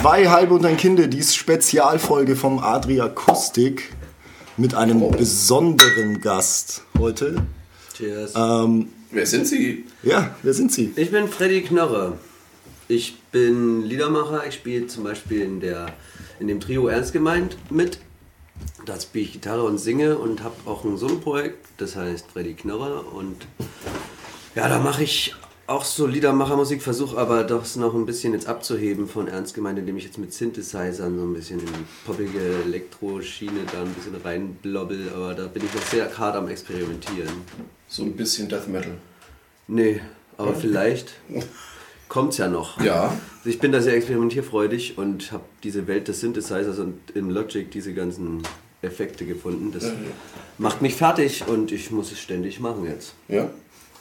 Zwei halbe und ein Kinde, dies Spezialfolge vom Adriakustik mit einem besonderen Gast heute. Cheers. Ähm, Wer sind Sie? ja, wer sind Sie? Ich bin Freddy Knorre. Ich bin Liedermacher. Ich spiele zum Beispiel in, der, in dem Trio Ernst gemeint mit. Da spiele ich Gitarre und singe und habe auch ein Soloprojekt, das heißt Freddy Knorre. Und ja, da mache ich auch so Liedermachermusik, versuche aber das noch ein bisschen jetzt abzuheben von Ernst gemeint, indem ich jetzt mit Synthesizern so ein bisschen in die poppige Elektroschiene da ein bisschen reinblobbel. Aber da bin ich noch sehr hart am Experimentieren. So ein bisschen Death Metal. Nee, aber vielleicht kommt's ja noch. Ja. Ich bin da sehr experimentierfreudig und habe diese Welt des Synthesizers und in Logic diese ganzen Effekte gefunden. Das macht mich fertig und ich muss es ständig machen jetzt. Ja.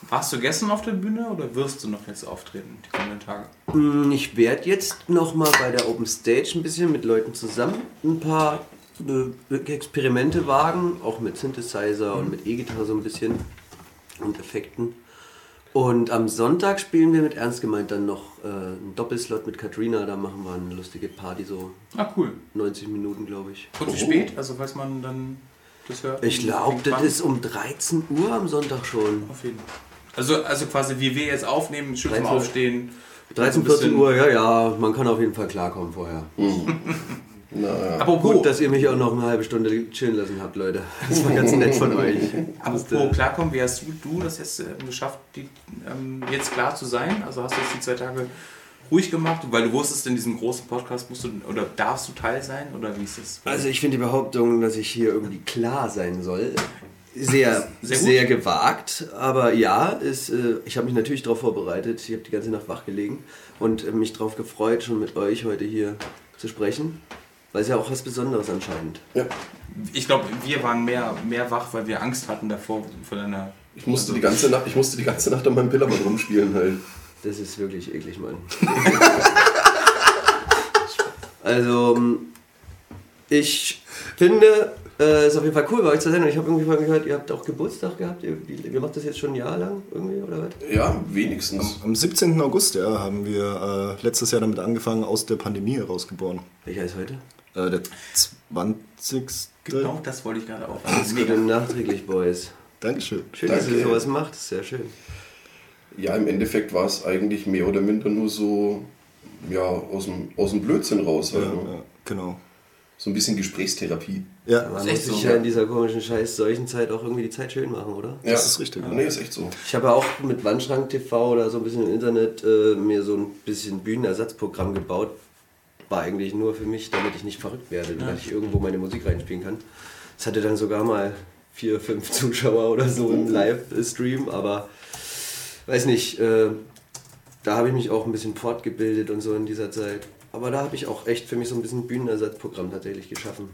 Warst du gestern auf der Bühne oder wirst du noch jetzt auftreten, die kommenden Tage? Mm, Ich werde jetzt nochmal bei der Open Stage ein bisschen mit Leuten zusammen ein paar äh, Experimente wagen, auch mit Synthesizer und mit E-Gitarre so ein bisschen und Effekten. Und am Sonntag spielen wir mit Ernst gemeint dann noch äh, einen Doppelslot mit Katrina, da machen wir eine lustige Party, so Ah, cool. 90 Minuten, glaube ich. Und wie spät? Also, falls man dann das hört? Ich glaube, das ist um 13 Uhr am Sonntag schon. Auf jeden Fall. Also, also quasi, wie wir jetzt aufnehmen, schön zum 13 Aufstehen. 13, ein bisschen- 14 Uhr, ja, ja, man kann auf jeden Fall klarkommen vorher. Na, Apropos, Gut, dass ihr mich auch noch eine halbe Stunde chillen lassen habt, Leute. Das war ganz nett von euch. apropos klarkommen, wie hast du, du das jetzt äh, geschafft, die, ähm, jetzt klar zu sein? Also hast du jetzt die zwei Tage ruhig gemacht, weil du wusstest, in diesem großen Podcast musst du oder darfst du Teil sein oder wie ist das? Also ich finde die Behauptung, dass ich hier irgendwie klar sein soll, sehr, Sehr sehr, gewagt. Aber ja, ist, äh, ich habe mich natürlich darauf vorbereitet. Ich habe die ganze Nacht wach gelegen und äh, mich darauf gefreut, schon mit euch heute hier zu sprechen. Weil es ja auch was Besonderes anscheinend. ja. Ich glaube, wir waren mehr, mehr wach, weil wir Angst hatten davor vor deiner. Ich musste, die ganze Nacht, ich musste die ganze Nacht an meinem Pillermann rumspielen halt. Das ist wirklich eklig, Mann. also, ähm, ich finde, äh, ist auf jeden Fall cool bei euch zu sein. Und ich habe irgendwie vorhin gehört, ihr habt auch Geburtstag gehabt. Ihr, ihr macht das jetzt schon ein Jahr lang irgendwie, oder was? Ja, wenigstens. Am 17. August ja, haben wir äh, letztes Jahr damit angefangen, aus der Pandemie herausgeboren. Welcher ist heute? Äh, der 20. Genau, das wollte ich gerade auch. Das geht dann nachträglich, Boys. Dankeschön. Schön, dass ihr Danke. sowas macht. Das ist sehr schön. Ja, im Endeffekt war es eigentlich mehr oder minder nur so, ja, aus dem, aus dem Blödsinn raus. Ja, Halt, ne? ja, genau. So ein bisschen Gesprächstherapie. Ja, Man muss sich so, ja ja. in dieser komischen Scheiß solchen Zeit auch irgendwie die Zeit schön machen, oder? Ja, Das ist richtig, ja. Nee, ist echt so. Ich habe ja auch mit Wandschrank TV oder so ein bisschen im Internet äh, mir so ein bisschen Bühnenersatzprogramm gebaut. War eigentlich nur für mich, damit ich nicht verrückt werde, weil ich irgendwo meine Musik reinspielen kann. Es hatte dann sogar mal vier, fünf Zuschauer oder so im Livestream, aber weiß nicht, äh, da habe ich mich auch ein bisschen fortgebildet und so in dieser Zeit. Aber da habe ich auch echt für mich so ein bisschen Bühnenersatzprogramm tatsächlich geschaffen.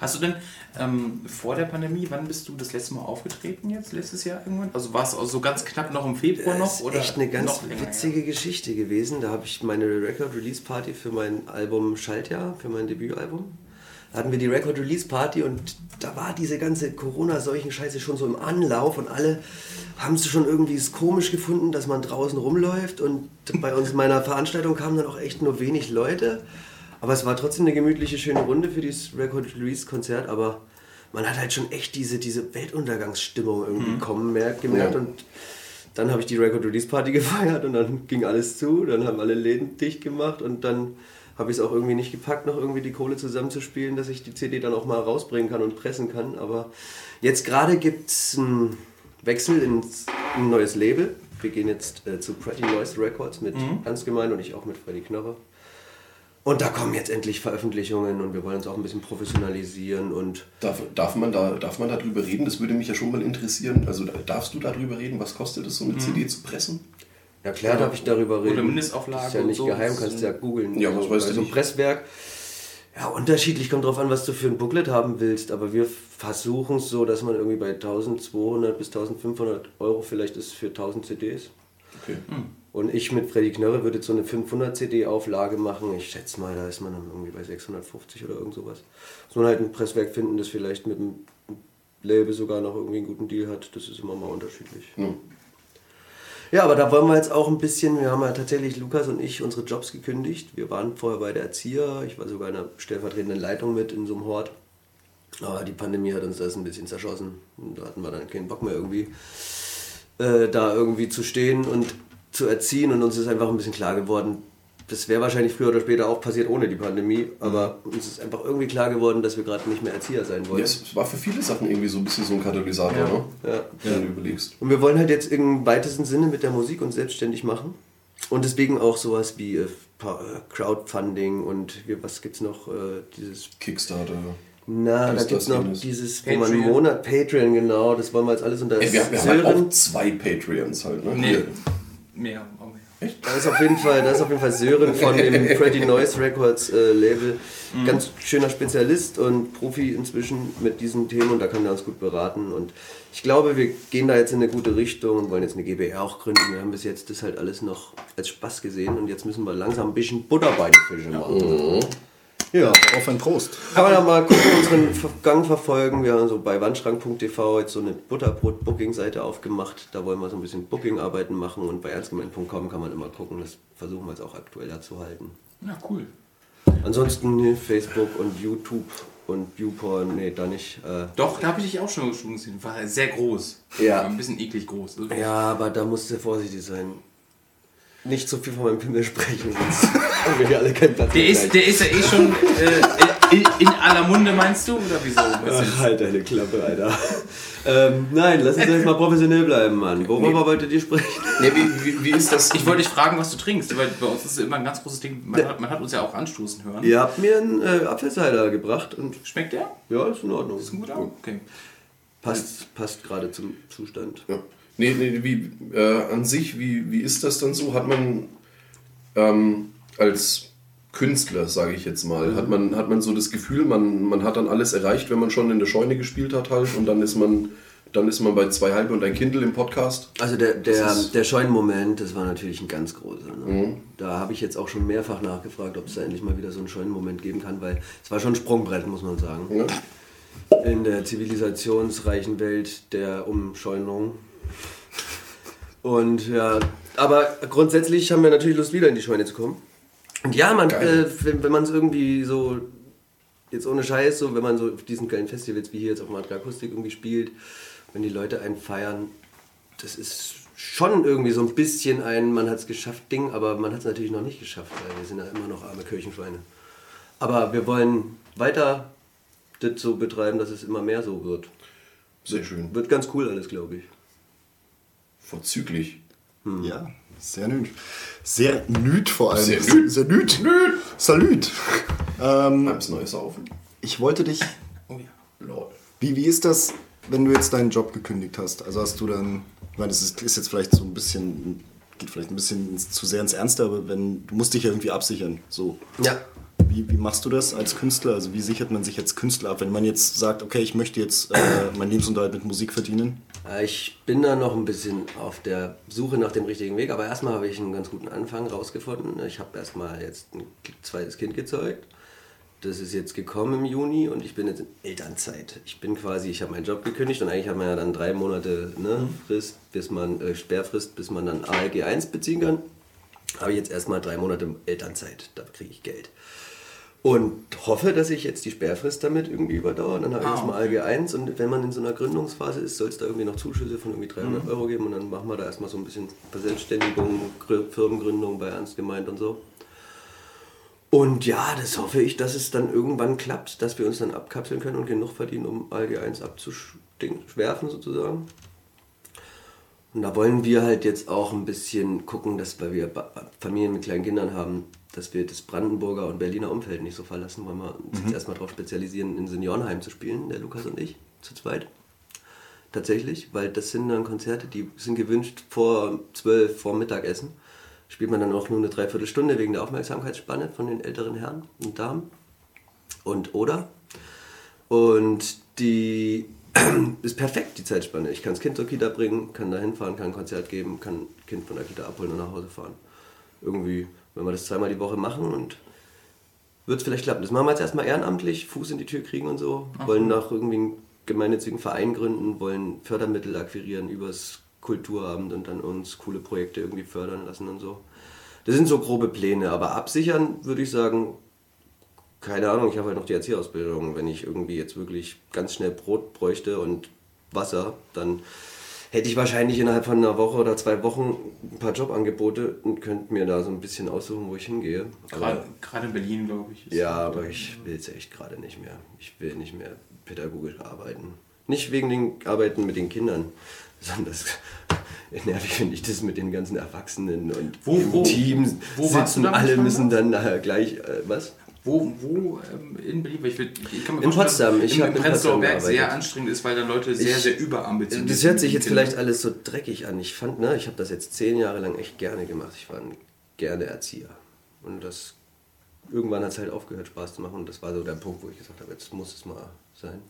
Hast du denn ähm, vor der Pandemie, wann bist du das letzte Mal aufgetreten jetzt, letztes Jahr irgendwann? Also war es so ganz knapp noch im Februar Das noch? ist Oder echt eine ganz witzige Geschichte gewesen. Da habe ich meine Record-Release-Party für mein Album Schaltjahr, für mein Debütalbum. Hatten wir die Record-Release-Party und da war diese ganze Corona-Seuchen-Scheiße schon so im Anlauf und alle haben es schon irgendwie es komisch gefunden, dass man draußen rumläuft und bei uns in meiner Veranstaltung kamen dann auch echt nur wenig Leute. Aber es war trotzdem eine gemütliche, schöne Runde für dieses Record-Release-Konzert, aber man hat halt schon echt diese, diese Weltuntergangsstimmung irgendwie kommen merkt, gemerkt Ja. und dann habe ich die Record Release Party gefeiert und dann ging alles zu, dann haben alle Läden dicht gemacht und dann habe ich es auch irgendwie nicht gepackt, noch irgendwie die Kohle zusammenzuspielen, dass ich die CD dann auch mal rausbringen kann und pressen kann. Aber jetzt gerade gibt es einen Wechsel ins ein neues Label. Wir gehen jetzt äh, zu Pretty Noise Records mit Ernst Gemein und ich auch mit Freddy Knorre. Und da kommen jetzt endlich Veröffentlichungen und wir wollen uns auch ein bisschen professionalisieren und Darf, darf, man da, darf man darüber reden? Das würde mich ja schon mal interessieren. Also da- darfst du darüber reden? Was kostet es, so eine CD zu pressen? Ja, klar darf ich darüber reden. Mindestauflage Das ist ja und nicht so. geheim, kannst du ja googeln. Ja, was weißt du so einem nicht? Presswerk. Ja, unterschiedlich kommt drauf an, was du für ein Booklet haben willst, aber wir versuchen es so, dass man irgendwie bei 1200 bis 1500 Euro vielleicht ist für 1000 CDs. Okay. Und ich mit Freddy Knörre würde jetzt so eine 500 CD-Auflage machen. Ich schätze mal, da ist man dann irgendwie bei 650 oder irgend sowas. Muss man halt ein Presswerk finden, das vielleicht mit dem Label sogar noch irgendwie einen guten Deal hat. Das ist immer mal unterschiedlich. Ja. Ja, aber da wollen wir jetzt auch ein bisschen, wir haben ja tatsächlich Lukas und ich unsere Jobs gekündigt. Wir waren vorher bei der Erzieher, ich war sogar in der stellvertretenden Leitung mit in so einem Hort. Aber die Pandemie hat uns das ein bisschen zerschossen. Da hatten wir dann keinen Bock mehr irgendwie, äh, da irgendwie zu stehen und zu erziehen. Und uns ist einfach ein bisschen klar geworden, das wäre wahrscheinlich früher oder später auch passiert ohne die Pandemie. Aber uns ist einfach irgendwie klar geworden, dass wir gerade nicht mehr Erzieher sein wollen. Ja, es war für viele Sachen irgendwie so ein bisschen so ein Katalysator, Ja. ne? Ja. Wenn du überlegst. Und wir wollen halt jetzt im weitesten Sinne mit der Musik uns selbstständig machen. Und deswegen auch sowas wie äh, äh, Crowdfunding und wir, was gibt's noch? Äh, dieses. Kickstarter. Na, da gibt's das, noch dieses, wo man einen Monat Patreon, genau, das wollen wir jetzt alles unter Ey, wir, wir haben halt auch zwei Patreons halt, ne? Nee. Mehr. Mehr. Da ist auf jeden Fall, da ist auf jeden Fall Sören von dem Pretty Noise Records äh, Label. Ganz schöner Spezialist und Profi inzwischen mit diesen Themen und da kann er uns gut beraten. Und ich glaube, wir gehen da jetzt in eine gute Richtung und wollen jetzt eine GbR auch gründen. Wir haben bis jetzt das halt alles noch als Spaß gesehen und jetzt müssen wir langsam ein bisschen Butter bei den Fischen machen. Ja. Auf ein Prost. Kann man ja mal gucken, unseren Gang verfolgen. Wir haben so bei wandschrank.tv jetzt so eine Butterbrot-Booking-Seite aufgemacht. Da wollen wir so ein bisschen Booking-Arbeiten machen und bei ernstgemeint.com kann man immer gucken. Das versuchen wir jetzt auch aktueller zu halten. Ja, cool. Ansonsten nee, Facebook und YouTube und Viewporn, nee, da nicht. Äh, Doch, da habe ich dich auch schon, schon gesehen. War sehr groß. Ja. War ein bisschen eklig groß. Also, ja, aber da musst du vorsichtig sein. Nicht zu viel von meinem Pimmel sprechen, sonst haben wir alle keinen Platz Der ist, der ist ja eh schon äh, in, in aller Munde, meinst du? Oder wieso? Was Ach, halt deine Klappe, Alter. ähm, nein, lass uns jetzt mal professionell bleiben, Mann. Worüber wolltet ihr sprechen? Nee, wie, wie, wie ist das? Ich wollte dich fragen, was du trinkst, weil bei uns ist es immer ein ganz großes Ding. Man, hat, man hat uns ja auch anstoßen hören. Ihr habt mir einen äh, Apfelcider gebracht und Schmeckt der? ja, ist in Ordnung. Ist ein guter? Okay. Passt, passt gerade zum Zustand. Ja. Nee, nee, wie, äh, an sich, wie, wie ist das dann so? Hat man ähm, als Künstler, sage ich jetzt mal, hat, man, hat man so das Gefühl, man, man hat dann alles erreicht, wenn man schon in der Scheune gespielt hat halt und dann ist man, dann ist man bei zwei Halbe und ein Kindle im Podcast. Also der, der, der Scheunenmoment, das war natürlich ein ganz großer. Ne? Da habe ich jetzt auch schon mehrfach nachgefragt, ob es da endlich mal wieder so einen Scheunenmoment geben kann, weil es war schon ein Sprungbrett, muss man sagen. Ja? In der zivilisationsreichen Welt der Umscheunung. Und ja, aber grundsätzlich haben wir natürlich Lust, wieder in die Scheune zu kommen. Und ja, man, äh, wenn, wenn man es irgendwie so, jetzt ohne Scheiß, so, wenn man so auf diesen geilen Festivals wie hier jetzt auf Madra Akustik irgendwie spielt, wenn die Leute einen feiern, das ist schon irgendwie so ein bisschen ein, man hat es geschafft Ding, aber man hat es natürlich noch nicht geschafft, weil wir sind ja immer noch arme Kirchenschweine. Aber wir wollen weiter das so betreiben, dass es immer mehr so wird. Sehr schön. Wird ganz cool alles, glaube ich. Vorzüglich. Ja, sehr nüt. Sehr nüt vor allem. Sehr nüt. Sehr nüt. Salüt. Ähm, Beim's Neues saufen. ich wollte dich, Oh ja. Lol. wie, wie ist das, wenn du jetzt deinen Job gekündigt hast? Also hast du dann, ich meine, das ist, ist jetzt vielleicht so ein bisschen, geht vielleicht ein bisschen zu sehr ins Ernste, aber wenn, du musst dich ja irgendwie absichern. So. Ja. Wie, wie machst du das als Künstler? Also wie sichert man sich als Künstler ab, wenn man jetzt sagt, okay, ich möchte jetzt äh, meinen Lebensunterhalt mit Musik verdienen? Äh, Ich bin da noch ein bisschen auf der Suche nach dem richtigen Weg, aber erstmal habe ich einen ganz guten Anfang rausgefunden. Ich habe erstmal jetzt ein zweites Kind gezeugt. Das ist jetzt gekommen im Juni und ich bin jetzt in Elternzeit. Ich bin quasi, ich habe meinen Job gekündigt und eigentlich hat man ja dann drei Monate ne, Frist, bis man, äh, Sperrfrist, bis man dann ALG 1 beziehen kann. Habe ich jetzt erstmal drei Monate Elternzeit, da kriege ich Geld. Und hoffe, dass ich jetzt die Sperrfrist damit irgendwie überdauere. Dann habe ich Ah, erstmal. ALG 1 und wenn man in so einer Gründungsphase ist, soll es da irgendwie noch Zuschüsse von irgendwie 300 Mhm. Euro geben und dann machen wir da erstmal so ein bisschen Verselbstständigung, Grü- Firmengründung bei Ernst gemeint und so. Und ja, das hoffe ich, dass es dann irgendwann klappt, dass wir uns dann abkapseln können und genug verdienen, um ALG 1 abzuschwerfen sozusagen. Und da wollen wir halt jetzt auch ein bisschen gucken, dass weil wir Familien mit kleinen Kindern haben, dass wir das Brandenburger und Berliner Umfeld nicht so verlassen, wollen wir uns jetzt erstmal darauf spezialisieren, in Seniorenheim zu spielen, der Lukas und ich, zu zweit. Tatsächlich, weil das sind dann Konzerte, die sind gewünscht vor 12, vor Mittagessen. Spielt man dann auch nur eine Dreiviertelstunde wegen der Aufmerksamkeitsspanne von den älteren Herren und Damen. und Oder. Und die ist perfekt, die Zeitspanne. Ich kann das Kind zur Kita bringen, kann da hinfahren, kann ein Konzert geben, kann ein Kind von der Kita abholen und nach Hause fahren. Irgendwie, wenn wir das zweimal die Woche machen und wird es vielleicht klappen. Das machen wir jetzt erstmal ehrenamtlich, Fuß in die Tür kriegen und so. Wollen noch irgendwie einen gemeinnützigen Verein gründen, wollen Fördermittel akquirieren übers Kulturabend und dann uns coole Projekte irgendwie fördern lassen und so. Das sind so grobe Pläne, aber absichern würde ich sagen, keine Ahnung, ich habe halt noch die Erzieherausbildung. Wenn ich irgendwie jetzt wirklich ganz schnell Brot bräuchte und Wasser, dann hätte ich wahrscheinlich innerhalb von einer Woche oder zwei Wochen ein paar Jobangebote und könnte mir da so ein bisschen aussuchen, wo ich hingehe. Gerade, in Berlin, glaube ich. ja, aber ich will es echt gerade nicht mehr. Ich will nicht mehr pädagogisch arbeiten. Nicht wegen den Arbeiten mit den Kindern, sondern das nervig finde ich das mit den ganzen Erwachsenen und Wo- im wo- Team wo sitzen, alle müssen dann nachher gleich, äh, was? Wo, wo ähm, in Berlin? Weil ich, will, ich kann mir In Potsdam. dass Ich im, Prenzlauer Potsdam Berg sehr anstrengend ist, weil da Leute sehr, Ich- sehr überambitioniert Das hört sich sind jetzt vielleicht alles so dreckig an. Ich fand, ne, ich habe das jetzt zehn Jahre lang echt gerne gemacht. Ich war ein gerne Erzieher. Und das irgendwann hat es halt aufgehört, Spaß zu machen. Und das war so der Punkt, wo ich gesagt habe, jetzt muss es mal sein.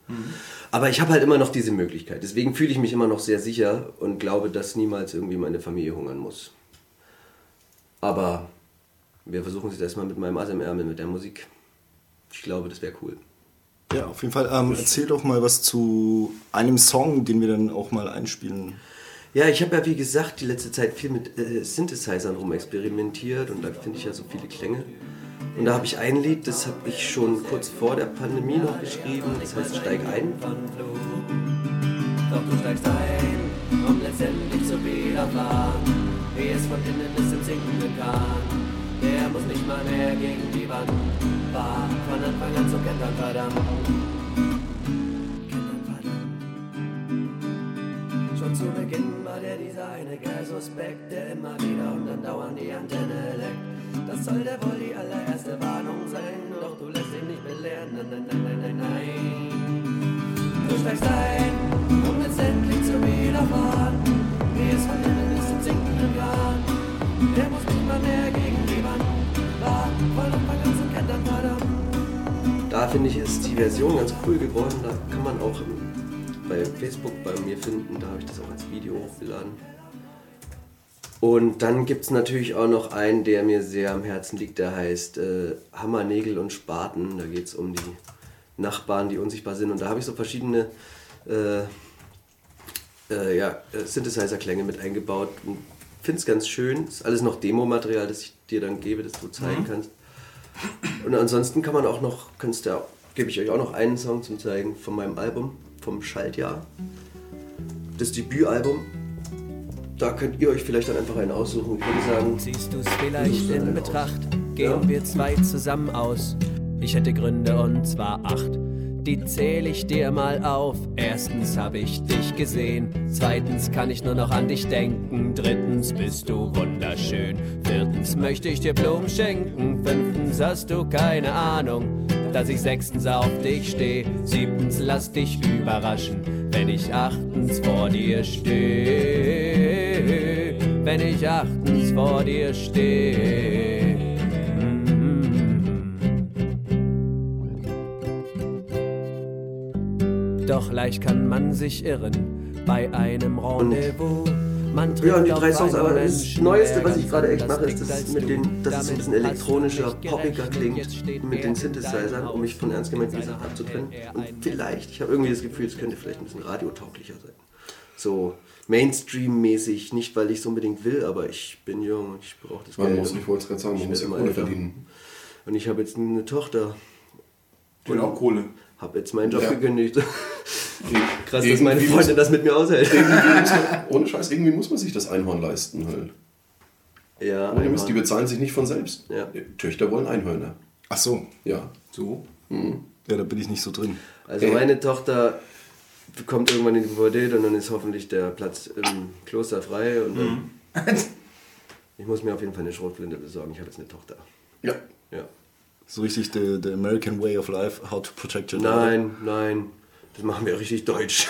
Aber ich habe halt immer noch diese Möglichkeit. Deswegen fühle ich mich immer noch sehr sicher und glaube, dass niemals irgendwie meine Familie hungern muss. Aber wir versuchen es jetzt erstmal mit meinem Ass im Ärmel, mit der Musik. Ich glaube, das wäre cool. Ja, auf jeden Fall. Ähm, erzähl doch mal was zu einem Song, den wir dann auch mal einspielen. Ja, ich habe ja wie gesagt die letzte Zeit viel mit äh, Synthesizern rumexperimentiert und da finde ich ja so viele Klänge. Und da habe ich ein Lied, das habe ich schon kurz vor der Pandemie noch geschrieben, das heißt Steig ein. Doch du steigst ein, um letztendlich zu widerfahren. Wie es von innen ist im sinkenden Kahn. Der muss nicht mal mehr gegen die Wand. War von Anfang an zum Kentern verdammt. Kentern verdammt. Schon zu Beginn war der dieser eine Kerl suspekt, der immer wieder und dann dauernd die Antenne leckt. Das soll der wohl die allererste Warnung sein, doch du lässt ihn nicht belehren. Nein, nein, nein, nein, nein, nein. Du steigst ein, um letztendlich zu widerfahren. Wie es von innen ist im sinkenden Grad. Der muss nicht mal mehr gegen die Wand. War an zum Kentern verdammt. Da finde ich, ist die Version ganz cool geworden. Da kann man auch bei Facebook bei mir finden. Da habe ich das auch als Video hochgeladen. Und dann gibt es natürlich auch noch einen, der mir sehr am Herzen liegt, der heißt äh, Hammer, Nägel und Spaten. Da geht es um die Nachbarn, die unsichtbar sind. Und da habe ich so verschiedene äh, äh, ja, Synthesizer-Klänge mit eingebaut. Finde es ganz schön. Ist alles noch Demo-Material, das ich dir dann gebe, das du zeigen kannst. Und ansonsten kann man auch noch, kannst du, gebe ich euch auch noch einen Song zum Zeigen von meinem Album, vom Schaltjahr. Das Debütalbum. Da könnt ihr euch vielleicht dann einfach einen aussuchen. Ich würde sagen, Ziehst du's vielleicht in Betracht, gehen Ja. wir zwei zusammen aus. Ich hätte Gründe und zwar acht. Die zähle ich dir mal auf. Erstens habe ich dich gesehen. Zweitens kann ich nur noch an dich denken. Drittens bist du wunderschön. Viertens möchte ich dir Blumen schenken. Fünftens hast du keine Ahnung, dass ich sechstens auf dich stehe. Siebtens lass dich überraschen, wenn ich achtens vor dir stehe. Wenn ich achtens vor dir stehe. Doch leicht kann man sich irren bei einem Rendezvous. Man Ja, und die drei Songs, aber das Neueste, was ich gerade echt mache, ist das mit den, dass es so ein bisschen elektronischer, nicht poppiger klingt, mit den Synthesizern, um mich von ernst gemeinten Sachen abzutrennen. Und vielleicht, ich habe irgendwie das Gefühl, es könnte vielleicht ein bisschen radiotauglicher sein. So Mainstream-mäßig, nicht weil ich es unbedingt will, aber ich bin jung und ich brauche das Man Geld. muss, ich wollte es gerade sagen, man muss ja Kohle immer älter. verdienen. Und ich habe jetzt eine Tochter, will auch Kohle. Habe jetzt meinen Job Ja. gekündigt. Krass, dass meine Freundin das mit mir aushält. Ohne Scheiß, irgendwie muss man sich das Einhorn leisten halt. Ja, Ohne Mist, die bezahlen sich nicht von selbst. Ja. Töchter wollen Einhörner. Ach so, Ja. So. ja, da bin ich nicht so drin. Also Ey. meine Tochter kommt irgendwann in die Pubertät und dann ist hoffentlich der Platz im Kloster frei und dann, ich muss mir auf jeden Fall eine Schrotflinte besorgen. Ich habe jetzt eine Tochter. Ja. Ja. So richtig the, the American way of life, how to protect your daughter. Nein, nein, das machen wir richtig deutsch.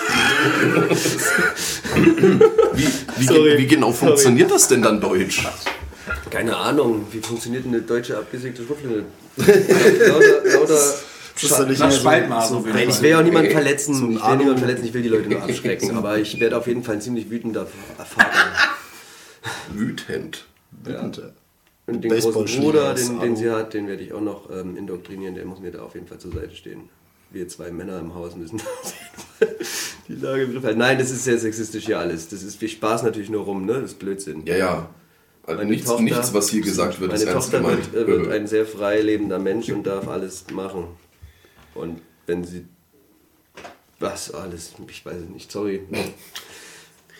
Wie, wie, Sorry. wie genau funktioniert das denn dann deutsch? Keine Ahnung, wie funktioniert eine deutsche abgesägte Schrotflinte? lauter, lauter Das ist nicht mehr so- so Nein, Fall. ich will auch niemanden verletzen. zum Ich will niemanden verletzen, ich will die Leute nur abschrecken. aber ich werde auf jeden Fall ein ziemlich wütender Vater. Wütend. wütend, ja. Und den großen Bruder, den, den sie hat, den werde ich auch noch ähm, indoktrinieren. Der muss mir da auf jeden Fall zur Seite stehen. Wir zwei Männer im Haus müssen die Lage im Griff halten. Nein, das ist sehr sexistisch hier alles. Das ist, wir spaß natürlich nur rum, ne? Das ist Blödsinn. Ja, ja. Also nichts, Tochter- nichts, was hier gesagt wird, Meine ist ernst Tochter gemeint. wird, äh, wird ein sehr frei lebender Mensch und darf alles machen. Und wenn sie. Was alles? Ich weiß es nicht, sorry.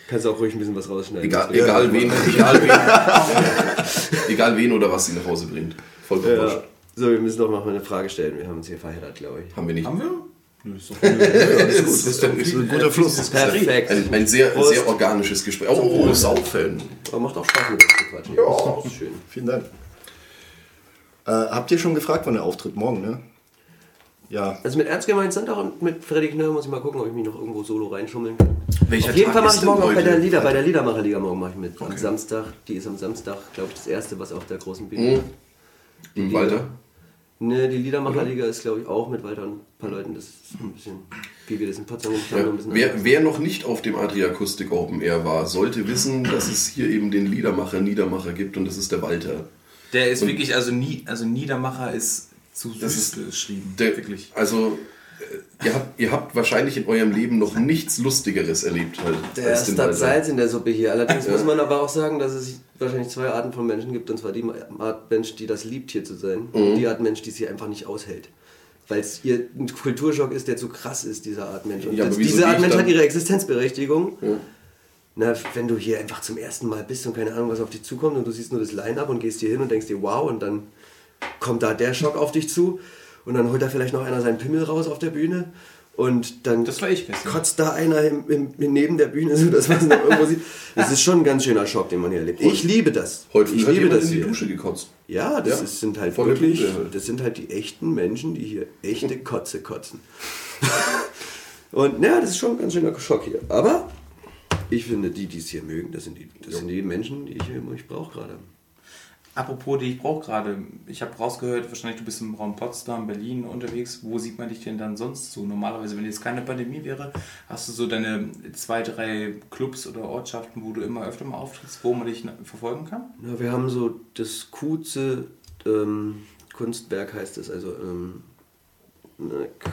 Kannst auch ruhig ein bisschen was rausschneiden. Egal, Das egal, wen, egal, wen, egal wen oder was sie nach Hause bringt. Vollkommen Ja. So, wir müssen doch noch mal eine Frage stellen. Wir haben uns hier verheddert, glaube ich. Haben wir nicht. Haben wir? Nö, ist doch Das ist, ist ist ein guter Fluss. fließendes Perfekt. ein, ein sehr, Prost. sehr organisches Gespräch. Oh, oh Saufen. Aber macht auch Spaß mit zu quatschen. Ja. Das ist schön. Vielen Dank. Äh, habt ihr schon gefragt, wann der Auftritt morgen, ne? Ja. Also mit Ernst gemeint Sonntag und mit Freddy Knöll muss ich mal gucken, ob ich mich noch irgendwo solo reinschummeln kann. Welcher Auf jeden Tag Fall mache ich morgen auch bei der Lieder, bei der Liedermacherliga morgen mache ich mit. Am Samstag, die ist am Samstag, glaube ich, das erste, was auf der großen Bühne. Mhm. Im Walter? Ne, die Liedermacherliga ist, glaube ich, auch mit Walter und ein paar Leuten. Das ist ein bisschen, wie wir das in Potsdam gemacht haben, Ja. ein bisschen Wer, wer noch nicht auf dem Adriakustik Open Air war, sollte wissen, dass es hier eben den Liedermacher Niedermacher gibt und das ist der Walter. Der ist wirklich, also, nie, also Niedermacher ist zu Das süß ist geschrieben. Der, wirklich. Also, äh, ihr habt, ihr habt wahrscheinlich in eurem Leben noch nichts Lustigeres erlebt halt, Der ist das Walter. Salz in der Suppe hier. Allerdings Ja. muss man aber auch sagen, dass es wahrscheinlich zwei Arten von Menschen gibt. Und zwar die Art Mensch, die das liebt, hier zu sein. Mhm. Und die Art Mensch, die es hier einfach nicht aushält. Weil es ihr ein Kulturschock ist, der zu krass ist, dieser Art Mensch. Und Ja, das, diese Art Mensch dann- hat ihre Existenzberechtigung. Ja. Na, wenn du hier einfach zum ersten Mal bist und keine Ahnung, was auf dich zukommt und du siehst nur das Line-Up und gehst hier hin und denkst dir, wow, und dann kommt da der Schock auf dich zu und dann holt da vielleicht noch einer seinen Pimmel raus auf der Bühne und dann kotzt da einer im, im, neben der Bühne, so dass man es noch irgendwo sieht. Das ist schon ein ganz schöner Schock, den man hier erlebt. Ich liebe das. Heute ich liebe das in die. Dusche gekotzt. Ja, das Ja, ist, sind halt volle wirklich, das sind halt die echten Menschen, die hier echte Kotze kotzen. Und ja, das ist schon ein ganz schöner Schock hier. Aber ich finde, die, die es hier mögen, das sind die, das sind die Menschen, die ich hier ich brauche gerade. Apropos, die ich brauche gerade. Ich habe rausgehört, wahrscheinlich du bist im Raum Potsdam, Berlin unterwegs. Wo sieht man dich denn dann sonst so? Normalerweise, wenn jetzt keine Pandemie wäre, hast du so deine zwei, drei Clubs oder Ortschaften, wo du immer öfter mal auftrittst, wo man dich verfolgen kann? Na, wir haben so das Kuze ähm, Kunstwerk heißt es, also ähm,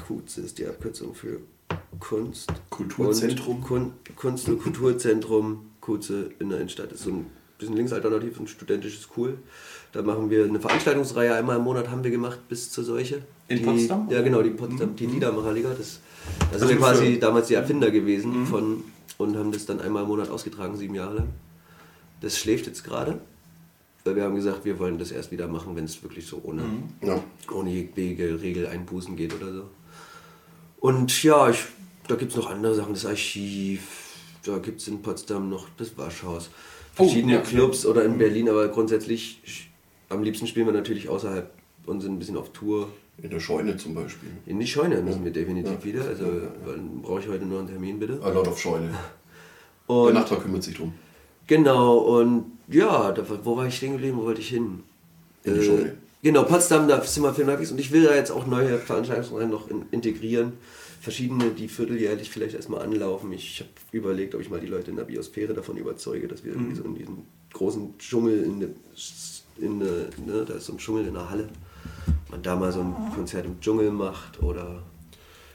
Kuze ist die Abkürzung für Kunst. Kulturzentrum? Und Kun Kunst- und Kulturzentrum Kuze in der Innenstadt. Ist so ein bisschen linksalternativ und studentisch ist cool. Da machen wir eine Veranstaltungsreihe, einmal im Monat haben wir gemacht bis zur Seuche. In die, Potsdam? Ja genau, die Potsdam, die Liedermacherliga. Das, da sind wir quasi für- damals die Erfinder gewesen von und haben das dann einmal im Monat ausgetragen, sieben Jahre lang. Das schläft jetzt gerade. Weil wir haben gesagt, wir wollen das erst wieder machen, wenn es wirklich so ohne, Ja. ohne jegliche Regel einbußen geht oder so. Und ja, ich, da gibt es noch andere Sachen, das Archiv, da gibt es in Potsdam noch das Waschhaus, verschiedene ja, okay. Clubs oder in Berlin, aber grundsätzlich, ich, am liebsten spielen wir natürlich außerhalb und sind ein bisschen auf Tour. In der Scheune zum Beispiel. In die Scheune müssen wir definitiv Ja. wieder, also dann brauche ich heute nur einen Termin bitte. A lot of Scheune. Der Und Nachtrag kümmert sich drum. Genau, und ja, da, wo war ich stehen geblieben, wo wollte ich hin? In die Scheune. Genau, Potsdam, da sind wir viel unterwegs und ich will da jetzt auch neue Veranstaltungen noch in, integrieren. Verschiedene, die vierteljährlich vielleicht erstmal anlaufen. Ich habe überlegt, ob ich mal die Leute in der Biosphäre davon überzeuge, dass wir irgendwie so in diesen großen Dschungel, in, der- in, der- ne, da ist so ein Dschungel in der Halle, man da mal so ein Konzert im Dschungel macht oder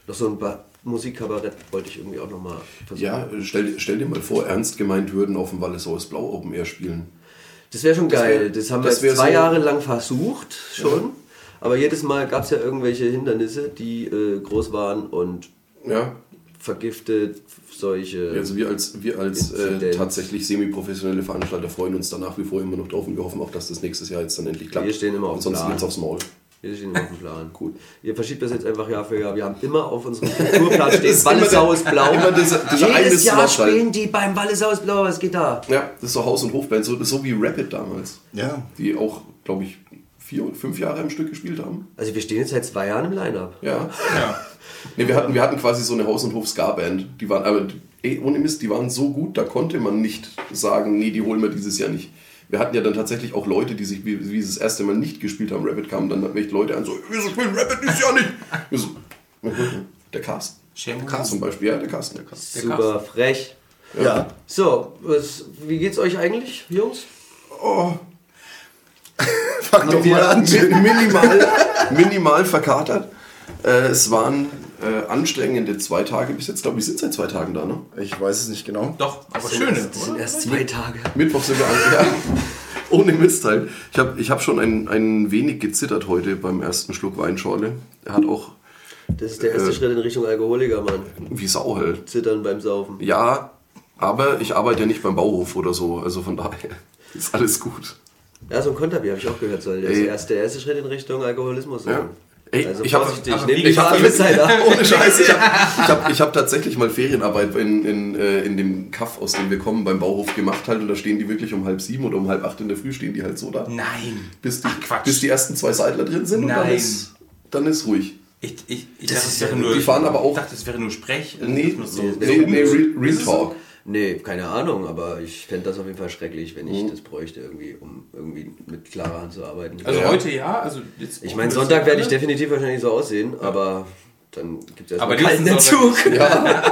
noch so ein Ba- Musikkabarett wollte ich irgendwie auch nochmal versuchen. Ja, stell, stell dir mal vor, ernst gemeint würden auf dem Wallisaues Blau Open Air spielen. Das wäre schon Das geil. wär- das haben das wir zwei so- Jahre lang versucht schon. Aber jedes Mal gab es ja irgendwelche Hindernisse, die äh, groß waren und Ja, vergiftet, solche. also wir als, wir als äh, tatsächlich semi-professionelle Veranstalter freuen uns da nach wie vor immer noch drauf und wir hoffen auch, dass das nächstes Jahr jetzt dann endlich klappt. Wir stehen immer auf dem Ansonsten geht's aufs Maul. Wir stehen auf dem Plan. Gut. Ihr verschiebt das jetzt einfach Jahr für Jahr. Wir haben immer auf unserem Kulturplan stehen immer ist blau. immer dieser eine Jedes Jahr halt. spielen die beim Wallisau ist blau. Was geht da? Ja, das ist so Haus- und Hofband, so, so wie Rapid damals. Ja. Die auch, glaube ich, vier, fünf Jahre im Stück gespielt haben. Also wir stehen jetzt seit zwei Jahren im Line-Up. Ja. Ja. Nee, wir, hatten, wir hatten quasi so eine Haus- und Hof-Ska-Band. Die waren, aber ey, ohne Mist, die waren so gut, da konnte man nicht sagen, nee, die holen wir dieses Jahr nicht. wir hatten ja dann tatsächlich auch Leute, die sich, wie, wie sie das erste Mal nicht gespielt haben, Rabbit kamen dann echt Leute an, so, wieso spielen Rabbit dieses Jahr nicht? So, der Carsten. Shameless. Carsten zum Beispiel, ja, der Carsten. Der Carsten. Super frech. Ja. So, was, wie geht's euch eigentlich, Jungs? Fang doch mal an. Mi- minimal, minimal verkatert. Äh, es waren äh, anstrengende zwei Tage bis jetzt. Glaube ich, sind seit zwei Tagen da, ne? Ich weiß es nicht genau. Doch, aber schöne. Das sind erst zwei Tage. Mittwoch sind wir an. Ja. Ohne Mist halt. Ich habe ich hab schon ein, ein wenig gezittert heute beim ersten Schluck Weinschorle. Er hat auch Das ist der erste Äh. Schritt in Richtung Alkoholiker, Mann. wie Sau halt. Zittern beim Saufen. Ja, aber ich arbeite ja nicht beim Bauhof oder so. Also von daher ist alles gut. Ja, so ein Konterbier habe ich auch gehört, soll der erste, der erste Schritt in Richtung Alkoholismus sein. Ja. Ey, also ich hab- vorsichtig, aber nehm wie- dich ich hab. Ohne Scheiß. Ich habe ich hab, ich hab tatsächlich mal Ferienarbeit in, in, äh, in dem Kaff, aus dem wir kommen, beim Bauhof gemacht halt. Und da stehen die wirklich um halb sieben oder um halb acht in der Früh stehen die halt so da. Nein. Bis die, Ach, bis die ersten zwei Seidler drin sind und dann Nein. ist, dann ist ruhig. Ich, ich, ich Das dachte, ist es wäre ja- nur. die fahren aber auch- Ich dachte, es wäre nur Sprech. Nee, so, nee, so nee, Real? Talk. Nee, keine Ahnung, aber ich fände das auf jeden Fall schrecklich, wenn Mhm. ich das bräuchte, irgendwie, um irgendwie mit klarer Hand zu arbeiten. Also Ja. heute ja. Also jetzt ich meine, Sonntag werde ich definitiv wahrscheinlich so aussehen, aber dann gibt es Aber erstmal kalten Entzug. Ja,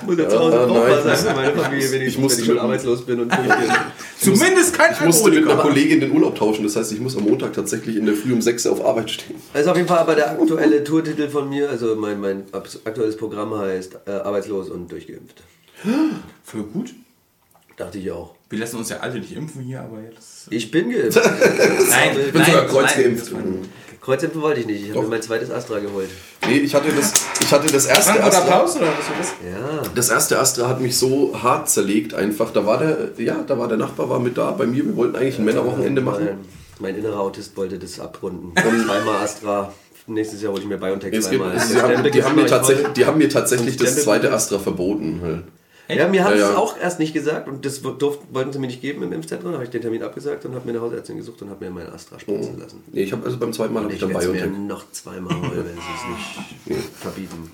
muss ja zu Hause Ja, drauf sein meine Familie, wenn ich, ich musste wenn ich schon arbeitslos bin und. Zumindest kein ich musste mit einer. Kollegin den Urlaub tauschen. Das heißt, ich muss am Montag tatsächlich in der Früh um sechs auf Arbeit stehen. Also auf jeden Fall aber der aktuelle Tourtitel von mir, also mein, mein aktuelles Programm heißt äh, Arbeitslos und durchgeimpft. Für gut. Dachte ich auch. Wir lassen uns ja alle nicht impfen hier, aber jetzt. Ich bin geimpft. Nein, Ich bin sogar kreuzgeimpft. Kreuzimpfen wollte ich nicht. Ich habe mir mein zweites Astra geholt. Nee, ich hatte das, ich hatte das erste Frankfurt Astra. Applaus oder was war das? Ja. Das erste Astra hat mich so hart zerlegt einfach. Da war der, ja, da war der Nachbar war mit da bei mir. Wir wollten eigentlich ein Männerwochenende machen. Mein, mein innerer Autist wollte das abrunden. zweimal Astra. Nächstes Jahr hole ich mir BioNTech Es gibt, zweimal. Stempel die, haben mir tatsächlich, die haben mir tatsächlich das zweite Astra verboten. Halt. Ja, mir haben Ja, sie es ja. auch erst nicht gesagt und das durft, wollten sie mir nicht geben im Impfzentrum. Da habe ich den Termin abgesagt und habe mir eine Hausärztin gesucht und habe mir meine Astra spritzen lassen. Nee, ich habe also beim zweiten Mal habe ich Ich dann werde es mir Biotech. noch zweimal holen, wenn sie es nicht verbieten.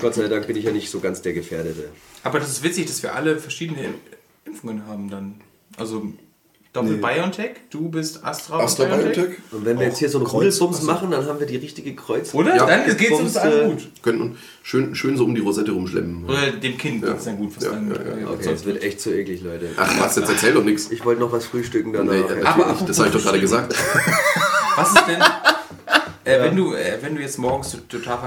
Gott sei Dank bin ich ja nicht so ganz der Gefährdete. Aber das ist witzig, dass wir alle verschiedene Impfungen haben dann. Also Doppel BioNTech, du bist Astra, Astra und BioNTech. Biotech. Und wenn wir jetzt hier so einen Rudelbums machen, dann haben wir die richtige Kreuz. Oder? Ja. Dann geht's uns allen gut. Könnten schön, schön so um die Rosette rumschleppen. Oder dem Kind geht's dann gut. Was Ja, dann, ja, ja. äh, Okay, sonst das wird echt zu eklig, Leute. Ach was, jetzt erzähl doch nichts. Ich wollte noch was frühstücken danach. Nee, Ja. natürlich, Aber das habe ich doch gerade gesagt. Was ist denn, äh, wenn, du, äh, wenn du jetzt morgens total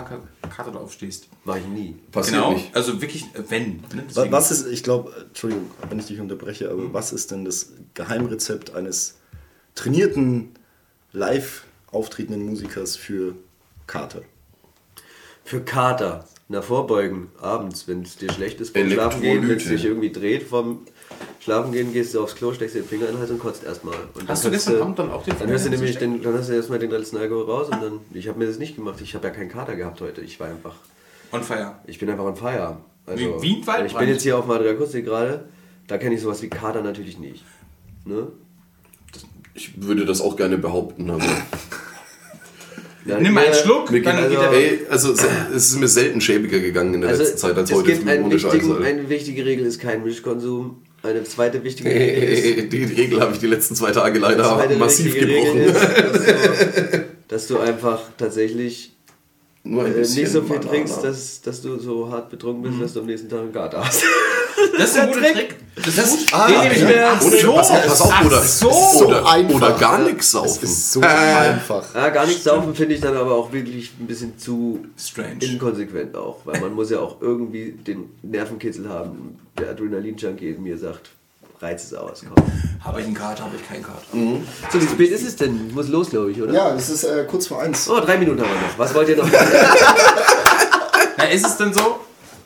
verkatert aufstehst? Mach ich nie. Passiert genau, nicht. also wirklich, äh, wenn. Ne? Was ist, ich glaube, Entschuldigung, wenn ich dich unterbreche, aber was ist denn das Geheimrezept eines trainierten, live auftretenden Musikers für Kater? Für Kater. Na, vorbeugen. Abends, wenn es dir schlecht ist vom Schlafen gehen, wenn es dich irgendwie dreht vom Schlafen gehen, gehst du aufs Klo, steckst dir den Finger in den Hals und kotzt erstmal. Und Hast du gestern Abend dann auch den Dann hörst du Finger nämlich den, dann hast du erstmal den letzten Alkohol raus und dann. Ich habe mir das nicht gemacht. Ich habe ja keinen Kater gehabt heute. Ich war einfach. On fire. Ich bin einfach on fire. Also, Wie- wie ein Waldbrand. Ich bin jetzt hier auf Madre Akustik gerade. Da kenne ich sowas wie Kater natürlich nicht. Ne? Ich würde das auch gerne behaupten. Aber Ja, Nimm mal einen Schluck, mir dann er ey, also es ist mir selten schäbiger gegangen in der letzten Zeit als Also, es heute. gibt einen wichtigen, eine wichtige Regel ist kein Mischkonsum. Eine zweite wichtige Regel ist, Die Regel habe ich die letzten zwei Tage leider massiv gebrochen. Ist, dass du, dass du einfach tatsächlich äh, nicht so viel trinkst, dass, dass du so hart betrunken bist, dass du am nächsten Tag einen Kater hast. Das ist ein guter Trick. Das ist. Ah, Den nehme ich ja. mir. Ohne, so. pass, auf, pass auf, Ach oder, so. oder, einfach. oder gar nichts saufen. ist so einfach. Ja, gar nicht saufen finde ich dann aber auch wirklich ein bisschen zu Strange. inkonsequent auch, weil man muss ja auch irgendwie den Nervenkitzel haben. Der Adrenalin-Junkie in mir sagt, reiz es aus, komm. Habe ich einen Kater, habe ich keinen Kater. So, wie spät ist es denn? Muss los, glaube ich, oder? Ja, es ist äh, kurz vor eins. Oh, drei Minuten haben wir noch. Was wollt ihr noch? Na, ist es denn so,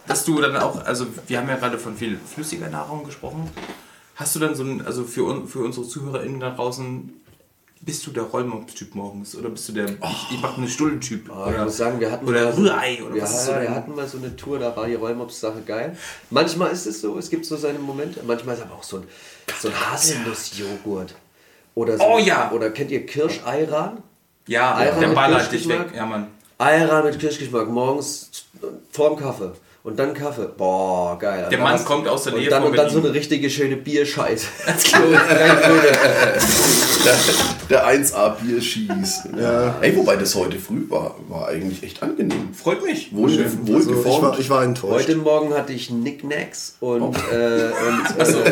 dass du dann auch, also wir haben ja gerade von viel flüssiger Nahrung gesprochen. Hast du dann so ein, also für, für unsere ZuhörerInnen da draußen, bist du der Rollmops-Typ morgens oder bist du der, ich, ich mache eine Stulle-Typ? Oh, ich muss sagen, wir hatten oder mal so- Rührei oder ja, was ist so wir hatten mal so eine Tour, da war die Rollmops-Sache geil. Manchmal ist es so, es gibt so seine Momente. Manchmal ist aber auch so ein, so ein Haselnuss-Joghurt. Oder so, Oh ja. Oder kennt ihr Kirscheiran? Ja, Eier der ballert dich Kirschgeschmack? weg. Ja, Mann. Eiran mit Kirschgeschmack morgens vorm Kaffee. Und dann Kaffee. Boah, geil. Der Mann kommt aus der Nähe und dann, von Und dann so eine richtige schöne Bierscheiße. Der 1A-Bierschieß. Ja. Ey, wobei das heute früh war, war eigentlich echt angenehm. Freut mich. Wohl, Also, ich, wohlgeformt. war, ich war enttäuscht. Heute Morgen hatte ich Knickknacks und, Oh. äh, und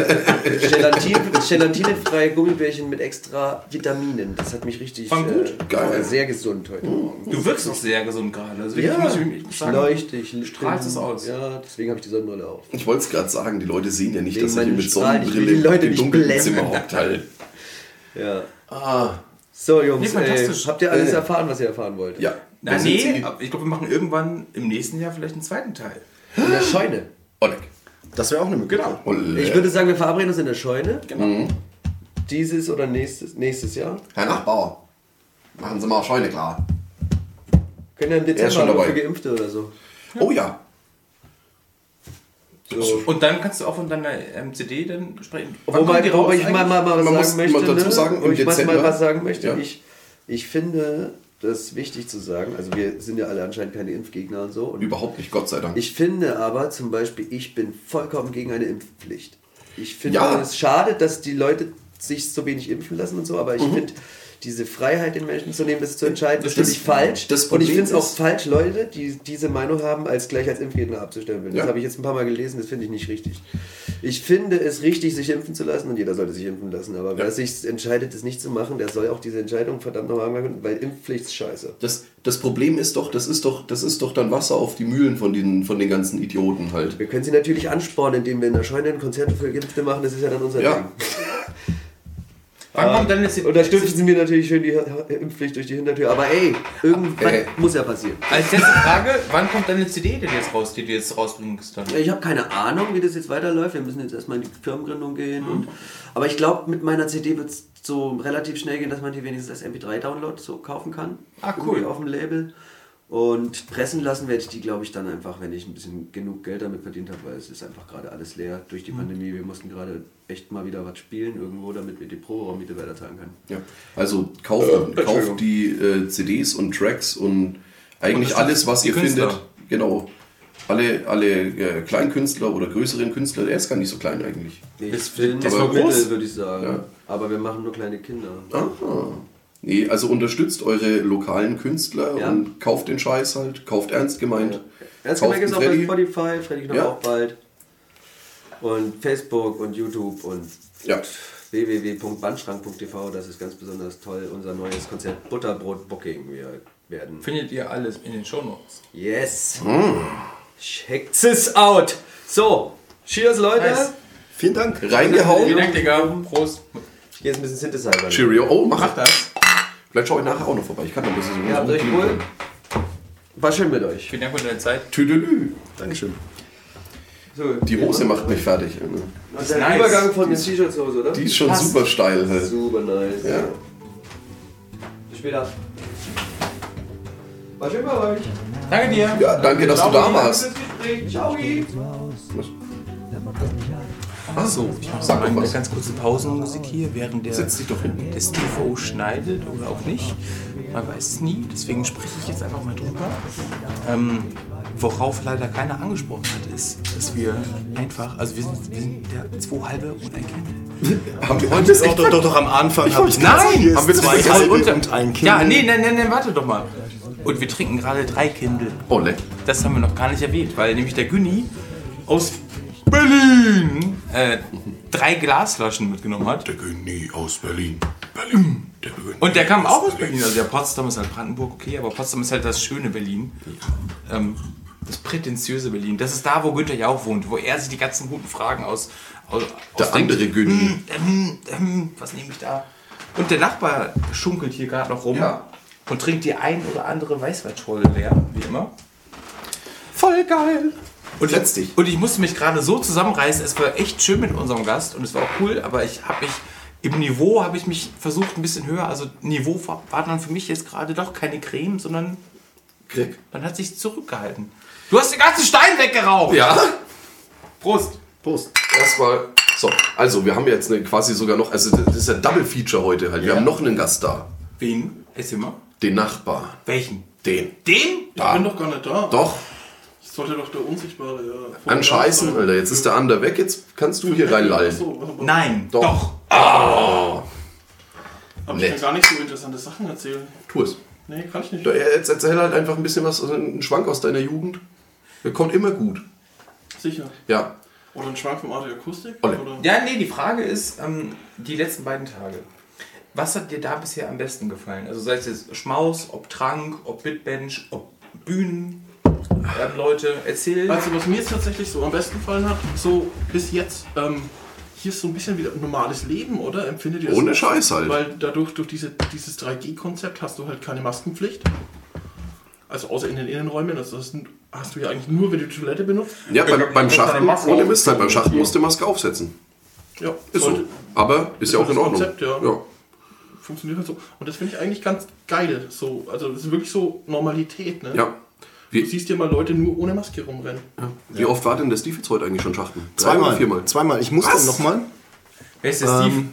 äh, Gelatin, gelatinefreie Gummibärchen mit extra Vitaminen. Das hat mich richtig War gut. Äh, Geil. war sehr gesund heute Morgen. Du wirkst auch sehr gesund gerade. Also Ja, muss ich, ich leuchte, ich strahlst es aus. Ja, deswegen habe ich die Sonnenbrille auf. Ich wollte es gerade sagen, die Leute sehen ja nicht, Wegen dass er hier mit Sonnenbrille im dunklen. Zimmer hockt halt. Ja. Ah, So, Jungs, Nee, fantastisch. ey, habt ihr alles Äh. erfahren, was ihr erfahren wollt? ja. Na, nee, ich glaube, wir machen irgendwann im nächsten Jahr vielleicht einen zweiten Teil. In der Scheune. Oleg. Das wäre auch eine Möglichkeit. Oleg. Ich würde sagen, wir verabreden uns in der Scheune. Genau. Dieses oder nächstes, nächstes Jahr. Herr Nachbar, machen Sie mal Scheune klar. Können ja im Er Dezember schon dabei. für Geimpfte oder so. Oh ja. So. Und dann kannst du auch von deiner ähm, CD dann sprechen. Wobei, die raus ich mal, eigentlich? mal, mal was Man sagen möchte. mal dazu ne? sagen, ich mal, was sagen möchte. Ja. Ich, ich finde das wichtig zu sagen. Also wir sind ja alle anscheinend keine Impfgegner und so. Und Überhaupt nicht, Gott sei Dank. ich finde aber zum Beispiel, ich bin vollkommen gegen eine Impfpflicht. Ich finde Ja. es schade, dass die Leute sich so wenig impfen lassen und so, aber ich finde diese Freiheit den Menschen zu nehmen, das zu entscheiden, das, Das- finde ich falsch. das und ich finde es auch ist- falsch, Leute, die diese Meinung haben, als gleich als Impfgegner abzustempeln. Das Ja. habe ich jetzt ein paar Mal gelesen, das finde ich nicht richtig. Ich finde es richtig, sich impfen zu lassen und jeder sollte sich impfen lassen. Aber wer sich entscheidet, es nicht zu machen, der soll auch diese Entscheidung verdammt nochmal machen, weil Impfpflicht ist scheiße. Das, das Problem ist doch, das ist doch, das ist doch dann Wasser auf die Mühlen von den, von den ganzen Idioten halt. Wir können sie natürlich anspornen, indem wir in der Scheune ein Konzert für Geimpfte machen, das ist ja dann unser Ja. Ding. Wann kommt dann jetzt die Unterstützen Sie mir natürlich schön die Impfpflicht durch die Hintertür. Aber ey, irgendwann Ey. muss ja passieren. Als letzte Frage, wann kommt deine CD denn jetzt raus, die du jetzt rausbringst? Dann? Ich habe keine Ahnung, wie das jetzt weiterläuft. Wir müssen jetzt erstmal in die Firmengründung gehen. Und, aber ich glaube, mit meiner CD wird es so relativ schnell gehen, dass man die wenigstens als MP3-Download so kaufen kann. Ah, cool. Irgendwie Auf dem Label. Und pressen lassen werde ich die, glaube ich, dann einfach, wenn ich ein bisschen genug Geld damit verdient habe, weil es ist einfach gerade alles leer durch die Pandemie. Wir mussten gerade echt mal wieder was spielen irgendwo, damit wir die Proberaummiete weiter zahlen können. Ja. Also kauft, kauft die äh, CDs und Tracks und eigentlich Unterstützt alles, was ihr Künstler. findet. Genau. Alle, alle äh, Kleinkünstler oder größeren Künstler, der ist gar nicht so klein eigentlich. Ich Das- bin das war groß. würde ich sagen. Ja. Aber wir machen nur kleine Kinder. Aha. Nee, also unterstützt eure lokalen Künstler Ja. und kauft den Scheiß halt, kauft ernst gemeint. Ernst Kauft gemeint ist auch bei. Spotify, Freddy kommt Ja. auch bald. Und Facebook und YouTube und Ja. www.bandschrank.tv, das ist ganz besonders toll. Unser neues Konzert Butterbrot Booking. Wir werden. Findet ihr alles in den Shownotes. Yes! Checkt es out! So, cheers Leute! Nice. Vielen Dank. Reingehauen. Vielen Dank, Digga. Prost. Ich gehe jetzt ein bisschen Synthesizer. Cheerio. Oh, mach, Mach das. Vielleicht schaue ich nachher auch noch vorbei. Ich kann ein bisschen Ja, habt euch wohl. War schön mit euch. Vielen Dank für deine Zeit. Tüdelü. Dankeschön. So, Die Hose macht mich fertig. Das ist der nice. Übergang von den T-Shirts Hose, oder? Die ist schon Passt. super steil halt. Super nice. Ja. Bis später. War schön bei euch. Danke dir. Ja, danke, dass du da warst. Ciao. Achso, ich Sag sag eine noch was. ganz kurze Pausenmusik hier, während der, doch der Steve schneidet oder auch nicht. Man weiß es nie, deswegen spreche ich jetzt einfach mal drüber. Ähm, worauf leider keiner angesprochen hat, ist, dass wir einfach, also wir sind, wir sind ja zwei halbe und ein Kind. Haben wir Das doch, doch, doch, doch am Anfang habe ich Nein! Haben wir zwei halbe und ein Kind. Ja, nee, nein, nein, nein, warte doch mal. Und wir trinken gerade drei Kindle. Olle. Das haben wir noch gar nicht erwähnt, weil nämlich der Günni aus Berlin äh, drei Glasflaschen mitgenommen hat. Der Genie aus Berlin. Berlin. Der Und der kam auch aus Berlin. Also der Potsdam ist halt Brandenburg, okay, aber Potsdam ist halt das schöne Berlin. Ähm, das prätentiöse Berlin. Das ist da, wo Günther ja auch wohnt, wo er sich die ganzen guten Fragen aus. aus Der ausdenkt. andere Genie. Ähm, ähm, was nehme ich da? Und der Nachbar schunkelt hier gerade noch rum Ja. und trinkt die ein oder andere Weißweinschorle leer, wie immer. Voll geil. Und Setz dich. Und ich musste mich gerade so zusammenreißen. Es war echt schön mit unserem Gast und es war auch cool, aber ich habe mich im Niveau habe ich mich versucht ein bisschen höher. Also Niveau war dann für mich jetzt gerade doch keine Creme, sondern Krieg. man hat sich zurückgehalten. Du hast den ganzen Stein weggeraucht. Ja. Prost. Prost. Erstmal. So, also wir haben jetzt eine, quasi sogar noch, also das ist ja Double Feature heute halt. Wir haben noch einen Gast da. Wen? Erzähl mal. Den Nachbar. Welchen? Den. Den? Da. bin doch gar nicht da. Doch. Das sollte doch der Unsichtbare. Ja, Anscheißen, Alter. Jetzt ist der andere weg, jetzt kannst du hier reinlallen. So, Nein, Doch. doch. Ah, aber ich nett. kann gar nicht so interessante Sachen erzählen. tu es. Nee, kann ich nicht. Jetzt erzähl halt einfach ein bisschen was, also einen Schwank aus deiner Jugend. Der kommt immer gut. Sicher. Ja. Oder ein Schwank vom Art Akustik? Olle. Oder? Ja, nee, die Frage ist, ähm, die letzten beiden Tage. Was hat dir da bisher am besten gefallen? Also sei es jetzt Schmaus, ob Trank, ob Bitbench, ob Bühnen, ähm, Leute, erzähl. Also was mir jetzt tatsächlich so am besten gefallen hat, so bis jetzt, ähm, hier ist so ein bisschen wieder ein normales Leben, oder? Empfindet ihr das? Ohne? Scheiß halt. Weil dadurch, durch diese, dieses 3G-Konzept hast du halt keine Maskenpflicht. Also außer in den Innenräumen, also das hast du ja eigentlich nur, wenn du die Toilette benutzt. Ja, beim, glaub, beim Schachten, ohne Mist halt, beim aufsetzen. Schachten musst du Maske aufsetzen. Ja, Ist so. Aber ist ja auch in das Ordnung. Konzept, ja. ja. funktioniert halt so. Und das finde ich eigentlich ganz geil. So, also das ist wirklich so Normalität, ne? ja. Du Wie, siehst ja mal Leute nur ohne Maske rumrennen. wie oft war denn der Steve jetzt heute eigentlich schon Schachten? Zweimal. viermal? Zweimal. Ich muss Was? dann nochmal. Wer ist der Steve? Ähm,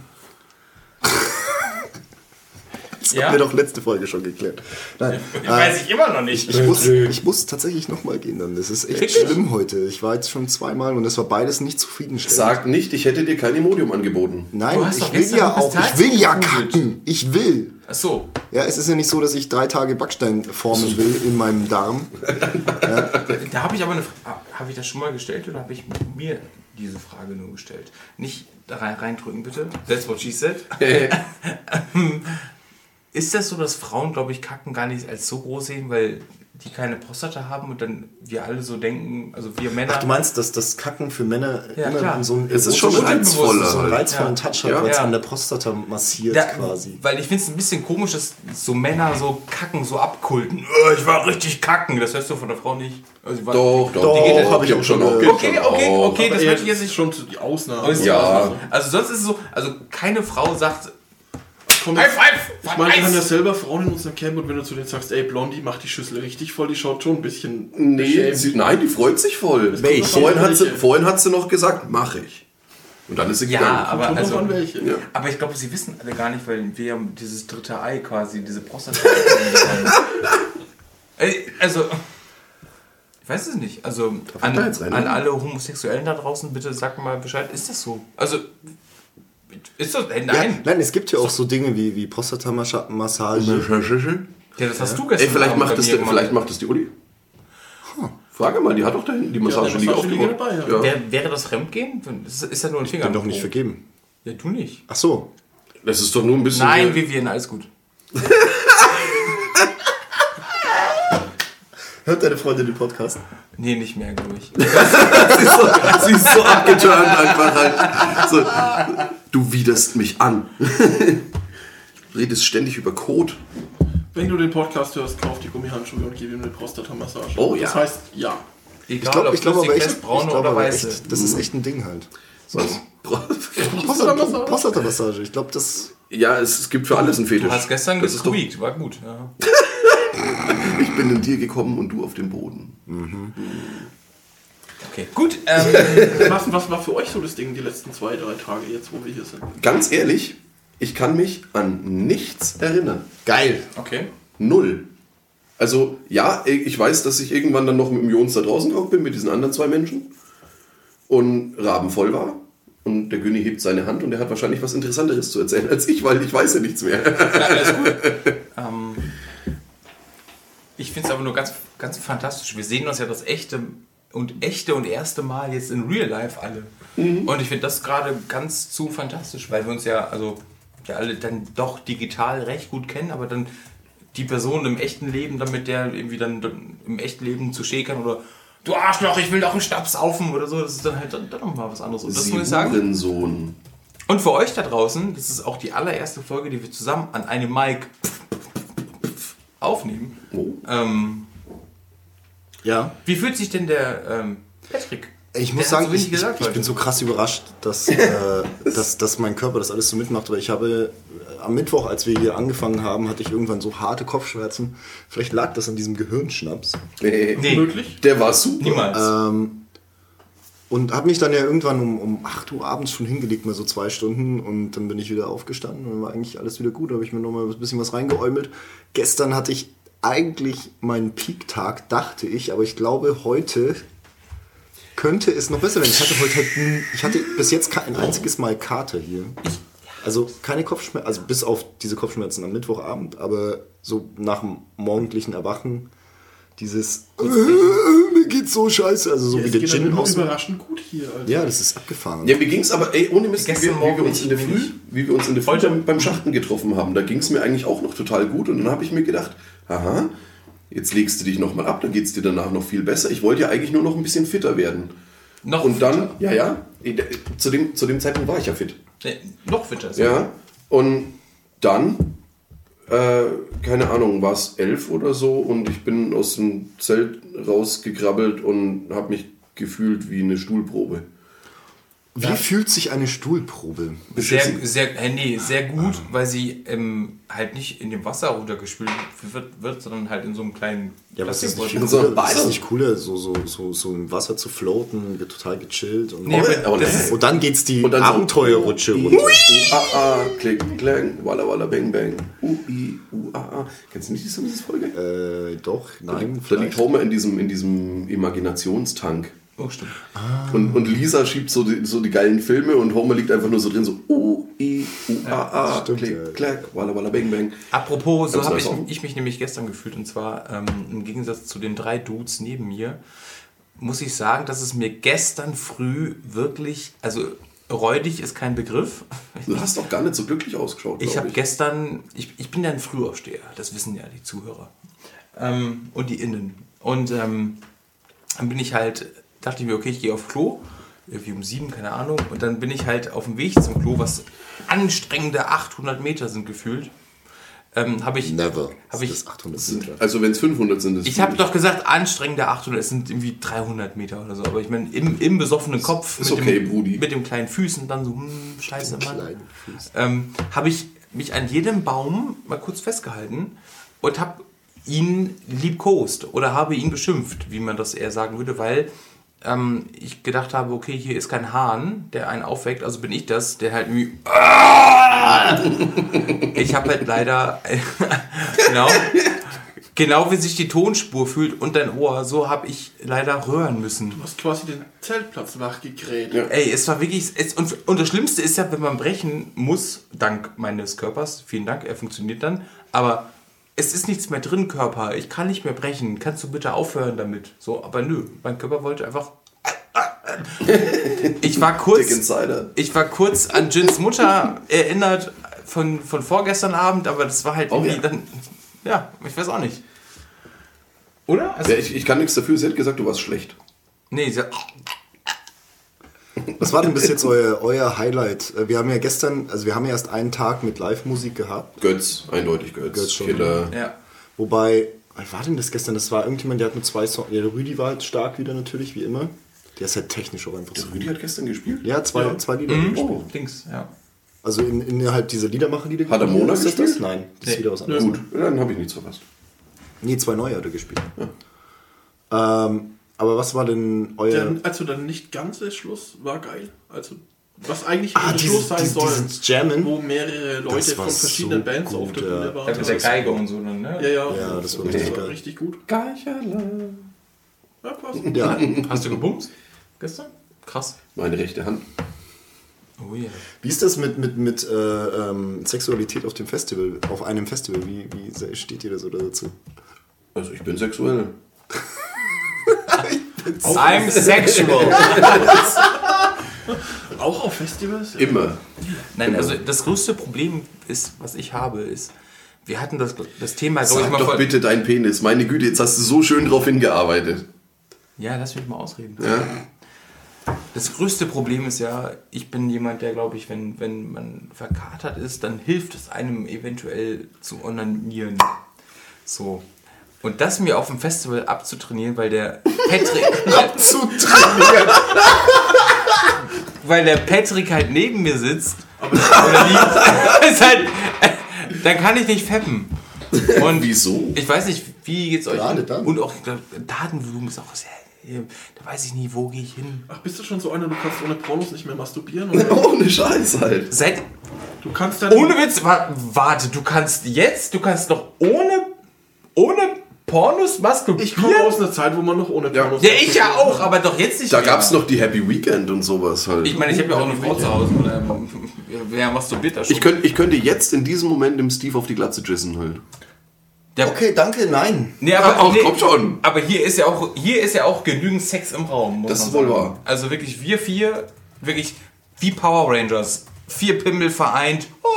Das Ja? haben wir doch letzte Folge schon geklärt. Nein, Ich weiß ich immer noch nicht. ich muss, ich muss tatsächlich nochmal gehen dann. Das ist echt Wirklich? schlimm heute. Ich war jetzt schon zweimal und es war beides nicht zufriedenstellend. Sag nicht, ich hätte dir kein Imodium angeboten. Nein, Du hast doch ich will ja auch. Ich will ja kacken. Ich will. Ach so. Ja, es ist ja nicht so, dass ich drei Tage Backstein formen will in meinem Darm. Da habe ich aber eine Frage. Habe ich das schon mal gestellt oder habe ich mir diese Frage nur gestellt? Nicht reindrücken, bitte. That's what she said. Ist das so, dass Frauen, glaube ich, Kacken gar nicht als so groß sehen, weil die keine Prostata haben und dann wir alle so denken, also wir Männer. Ach, du meinst, dass das Kacken für Männer Ja, immer klar. so einen Es ist schon reizvoller so einen halt. reizvollen Ja. Touch hat, Ja. weil es Ja. an der Prostata massiert Ja, quasi. Weil ich finde es ein bisschen komisch, dass so Männer so kacken, so abkulten. "Äh, Ich war richtig kacken. Das hörst du von der Frau nicht. Also war- Doch, doch, Doch, die geht- hab ich auch schon auch. gehört. Okay, okay, okay, das möchte ich jetzt ist nicht. schon die Ausnahme. Ja. Ausnahme. Also sonst ist es so, also keine Frau sagt, Komm, High five! Ich meine, wir haben ja selber Frauen in unserem Camp und wenn du zu denen sagst, ey Blondie, mach die Schüssel richtig voll, die schaut schon ein bisschen Nee, sie, nein, die freut sich voll. drauf Vorhin hat, sie, welche. vorhin hat sie noch gesagt, mach ich. Und dann ist sie Ja, gegangen. aber also, welche. Ja. aber ich glaube, sie wissen alle gar nicht, weil wir haben dieses dritte Ei quasi, diese Prostata. Ey, also, ich weiß es nicht. Also an, an oder? alle Homosexuellen da draußen, bitte sagt mal Bescheid, ist das so? Also, ist das, äh, Ja, nein. nein, es gibt ja auch so Dinge wie, wie Prostata-Massage. Ja, das hast du gestern Ey, vielleicht macht, das, vielleicht macht das die Uli. Frage mal, die hat doch da hinten die Massageliege Ja, aufgebaut. dabei, ja. Wär, wäre das Fremdgehen? Das ist ja nur ein Finger. Bin doch nicht vergeben. Ja, du nicht. Ach so. Das ist doch nur ein bisschen... Nein, Vivian, alles gut. Hört deine Freundin den Podcast? Nee, nicht mehr, glaube ich. sie, ist so, sie ist so abgeturnt einfach halt. So, du widerst mich an. Redest ständig über Code. Wenn du den Podcast hörst, kauf die Gummihandschuhe und gib ihm eine Prostata-Massage. Oh, Das ja. heißt, ja. Ich glaube, ich glaube aber echt, ich braune glaube oder aber weiße. echt, das ist echt ein Ding halt. Was? Prostata- Prostata-Massage. Ich glaube, das. Ja, es, es gibt für alles einen Fetisch. Du hast gestern das gesqueakt, war gut. Ja. Ich bin in dir gekommen und du auf den Boden. Okay, gut. Ähm, Was, was war für euch so das Ding die letzten zwei, drei Tage jetzt, wo wir hier sind? Ganz ehrlich, ich kann mich an nichts erinnern. Geil. okay. Null. Also, ja, ich weiß, dass ich irgendwann dann noch mit dem Jons da draußen drauf bin, mit diesen anderen zwei Menschen. Und Raben voll war. Und der Günni hebt seine Hand und er hat wahrscheinlich was Interessanteres zu erzählen als ich, weil ich weiß ja nichts mehr. Ähm, ich finde es aber nur ganz, ganz fantastisch. Wir sehen uns ja das echte und echte und erste Mal jetzt in Real Life alle. Und ich finde das gerade ganz zu fantastisch, weil wir uns ja, also ja alle dann doch digital recht gut kennen, aber dann die Person im echten Leben, dann mit der irgendwie dann, im echten Leben zu schäkern oder du Arschloch, ich will doch einen Stabs saufen oder so, das ist dann halt dann, dann nochmal was anderes. Und das muss ich sagen. Hurensohn. Und für euch da draußen, das ist auch die allererste Folge, die wir zusammen an einem Mic aufnehmen. Oh. Ähm, Ja. wie fühlt sich denn der ähm, Patrick? Ich muss Der sagen, so ich, ich, gesagt ich bin so krass überrascht, dass, äh, dass, dass mein Körper das alles so mitmacht. Weil ich habe äh, am Mittwoch, als wir hier angefangen haben, hatte ich irgendwann so harte Kopfschmerzen. Vielleicht lag das an diesem Gehirnschnaps. Nee. Nee, Möglich? Der war super. niemals. Ähm, und habe mich dann ja irgendwann um, um 8 Uhr abends schon hingelegt, mal so zwei Stunden. Und dann bin ich wieder aufgestanden und dann war eigentlich alles wieder gut. Da habe ich mir noch mal ein bisschen was reingeäumelt. Gestern hatte ich eigentlich mein Peak-Tag, dachte ich, aber ich glaube, heute könnte es noch besser werden. Ich hatte heute halt, ich hatte bis jetzt kein einziges Mal Kater hier. Also keine Kopfschmerzen, also bis auf diese Kopfschmerzen am Mittwochabend, aber so nach dem morgendlichen Erwachen dieses äh, mir geht's so scheiße, also so Ja, wie es der Gin aus. überraschend gut hier. Also. Ja, das ist abgefahren. Ja, mir ging es aber, ey, ohne Mist, wie Gestern wie Morgen wir uns in der Früh, wie wir uns in der Früh Heute- beim, Schachten getroffen haben, da ging es mir eigentlich auch noch total gut und dann habe ich mir gedacht, aha, jetzt legst du dich nochmal ab, dann geht es dir danach noch viel besser. Ich wollte ja eigentlich nur noch ein bisschen fitter werden. Noch und dann, fitter. ja, ja, zu dem, zu dem Zeitpunkt war ich ja fit. Nee, noch fitter. Ja, und dann, äh, keine Ahnung, war es elf oder so und ich bin aus dem Zelt rausgekrabbelt und habe mich gefühlt wie eine Stuhlprobe. Wie fühlt sich eine Stuhlprobe? Sehr, sehr, äh, nee, sehr gut, weil sie ähm, halt nicht in dem Wasser runtergespült wird, wird, sondern halt in so einem kleinen Ja, was ist nicht Plastikbeutel. so cooler, ist nicht cooler, so, so, so, so im Wasser zu floaten, wird total gechillt und, Nee, aber Oh, das nee. ist, und dann geht's die Und dann so- Abenteuerrutsche runter. Uh, ah, ah, klick, klang, walla, walla, bang, bang. Uh, i, uh, ah, ah. Kennst du nicht die Simpsons-Folge? Äh, doch, nein, Da liegt vielleicht. Homer in diesem, in diesem Imaginationstank. Oh, stimmt. Und, und Lisa schiebt so die, so die geilen Filme und Homer liegt einfach nur so drin, so uh, i, uh, ah, ah, stimmt, klick, ja. klack, walla, walla, bang, bang. Apropos, so habe ich, ich mich nämlich gestern gefühlt und zwar ähm, im Gegensatz zu den drei Dudes neben mir, muss ich sagen, dass es mir gestern früh wirklich, also räudig ist kein Begriff. Du hast doch gar nicht so glücklich ausgeschaut, Ich habe gestern, ich, ich bin ja ein Frühaufsteher, das wissen ja die Zuhörer ähm, und die Innen. Und ähm, dann bin ich halt, dachte ich mir, okay, ich gehe auf Klo, irgendwie um sieben, keine Ahnung. Und dann bin ich halt auf dem Weg zum Klo, was anstrengende 800 Meter sind gefühlt. Ähm, habe ich, Never. Habe ich, das 800 Meter. Also wenn es 500 sind, ist ich habe doch gesagt, anstrengende 800, es sind irgendwie 300 Meter oder so. Aber ich meine, im, im besoffenen Kopf ist mit, okay, dem, Brudi. mit dem kleinen Füßen dann so, hm, scheiße, Mann ähm, habe ich mich an jedem Baum mal kurz festgehalten und habe ihn liebkost oder habe ihn beschimpft, wie man das eher sagen würde, weil ähm, ich gedacht habe, okay, hier ist kein Hahn, der einen aufweckt, also bin ich das, der halt irgendwie. Ich habe halt leider genau genau wie sich die Tonspur fühlt und dein Ohr, so habe ich leider röhren müssen. Du hast quasi den Zeltplatz wachgekräht. Ja. Ey, es war wirklich. Es, und, und das Schlimmste ist ja, wenn man brechen muss, dank meines Körpers, vielen Dank, er funktioniert dann, aber es ist nichts mehr drin, Körper. Ich kann nicht mehr brechen. Kannst du bitte aufhören damit? So, aber nö, mein Körper wollte einfach. Ich war kurz. Ich war kurz an Jins Mutter erinnert von, von vorgestern Abend, aber das war halt Oh, irgendwie ja. dann. Ja, ich weiß auch nicht. Oder? Also, Ja, ich, ich kann nichts dafür, sie hat gesagt, du warst schlecht. nee, sie, Was war denn bis jetzt euer, euer Highlight? Äh, Wir haben ja gestern, also wir haben ja erst einen Tag mit Live-Musik gehabt. Götz, eindeutig Götz. Götz schon. Killer. ja. Wobei, was war denn das gestern? Das war irgendjemand, der hat nur zwei Songs. Ja, der Rüdi war halt stark wieder natürlich, wie immer. Der ist halt technisch auch einfach so. Rüdi hat gestern gespielt? Ja, zwei, zwei Lieder gespielt. Oh, Dings, ja. Also in, innerhalb dieser Liedermacher-Lieder. Hat er Mona Ist das gespielt? das? Nein, das ist Nee. wieder was anderes. gut, dann habe ich nichts verpasst. Nee, zwei neue hat er gespielt. Ähm, aber was war denn euer... Der, also der nicht ganze Schluss war geil. Also was eigentlich Ah, der dieses- Schluss sein dieses- soll, dieses Jammen? wo mehrere Leute Das war von verschiedenen so Bands auf gut, der ja. Bühne waren. Ja, mit der Geige und so dann, ne? ja, ja, Ja, das war das richtig war geil. richtig gut. Geicherle. Ja, quasi. ja, Hast du gebumst gestern? Krass. Meine rechte Hand. Oh yeah. Wie ist das mit, mit, mit äh, ähm, Sexualität auf dem Festival, auf einem Festival? Wie, wie steht ihr da so dazu? Also ich bin sexuell. I'm sexual. Auch auf Festivals? Immer. Nein, also das größte Problem ist, was ich habe, ist, wir hatten das, das Thema, glaube ich, Sag mal doch vor. bitte dein Penis. Meine Güte, jetzt hast du so schön drauf hingearbeitet. Ja, lass mich mal ausreden. Ja? Das größte Problem ist ja, ich bin jemand, der, glaube ich, wenn, wenn man verkatert ist, dann hilft es einem eventuell zu onanieren. So. Und das mir auf dem Festival abzutrainieren, weil der Patrick. Zu trainieren! weil der Patrick halt neben mir sitzt oder liegt, ist halt, dann kann ich nicht feppen. Und Wieso? ich weiß nicht, wie geht's euch? Gerade dann. Und auch ich glaub, Datenvolumen ist auch sehr. Da weiß ich nie, wo gehe ich hin. Ach, bist du schon so einer, du kannst ohne Pornos nicht mehr masturbieren? Oder? Ohne Scheiß halt. Seit Du kannst dann... ohne Witz, wa- warte, du kannst jetzt, du kannst noch ohne ohne Pornos masturbieren? Ich komme aus einer Zeit, wo man noch ohne Pornos ja, ich ja auch, aber doch jetzt nicht Da mehr. gab es noch die Happy Weekend und sowas halt. Ich meine, ich habe ja auch eine Frau zu Hause. Und, ähm, wer masturbiert da schon? Ich, könnt, ich könnte jetzt in diesem Moment dem Steve auf die Glatze jissen halt. Der- Okay, danke, nein. Nee, aber, Ach, nee, komm schon. aber hier ist ja auch hier ist ja auch genügend Sex im Raum. Muss Das man ist wohl wahr. Also wirklich wir vier, wirklich wie Power Rangers, vier Pimmel vereint. Oh,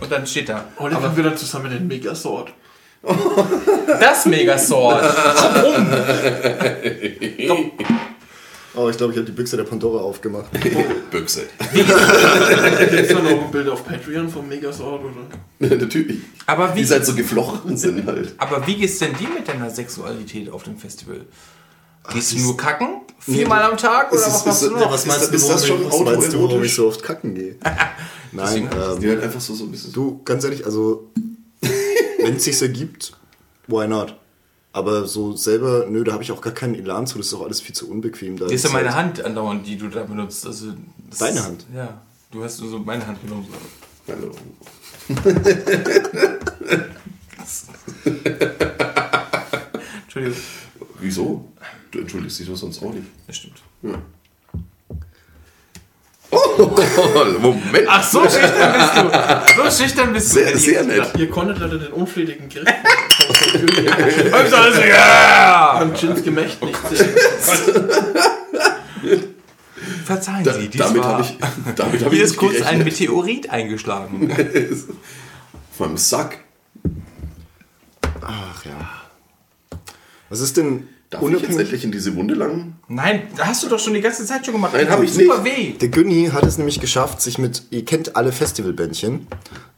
und dann steht da. Heute haben wir dann zusammen den Megasword. Das Megasword. Warum? Oh, ich glaube, ich habe die Büchse der Pandora aufgemacht. Büchse. Gibt es da noch ein Bild auf Patreon vom Megasword? Oder? Natürlich. Aber wie, Die halt so geflochten sind halt. aber wie geht's denn dir mit deiner Sexualität auf dem Festival? Gehst du nur kacken? Viermal am Tag? Oder was machst ist du noch? was meinst ist das du, schon meinst du, warum ich so oft kacken gehe? Nein, Die ähm, halt einfach so, so ein bisschen. du, ganz ehrlich, also, wenn es sich ergibt, why not? Aber so selber, nö, da habe ich auch gar keinen Elan zu, das ist auch alles viel zu unbequem. Da Ist ja meine Hand andauernd, die du da benutzt. Also, Deine ist- Hand? Ja. Du hast so meine Hand genommen. Hallo. Entschuldigung. Wieso? Du entschuldigst dich doch sonst auch nicht. Das stimmt. Moment. Ach, so schüchtern bist du. So schüchtern bist du. sehr, sehr nett. Ihr konntet leider den unflätigen Griff Und so alles, ja! an Jins Gemächt nicht sehen. Verzeihen Da, Sie, dies damit war... habe ich, damit hab Hier ich ist kurz ein gerechnet. Meteorit eingeschlagen. Meinem Sack. Ach ja. Was ist denn Darf ich jetzt unabhängig? endlich in diese Wunde langen? Nein, das hast du doch schon die ganze Zeit schon gemacht. Nein, Das hab tut ich super nicht. weh. Der Günni hat es nämlich geschafft, sich mit, ihr kennt alle Festivalbändchen.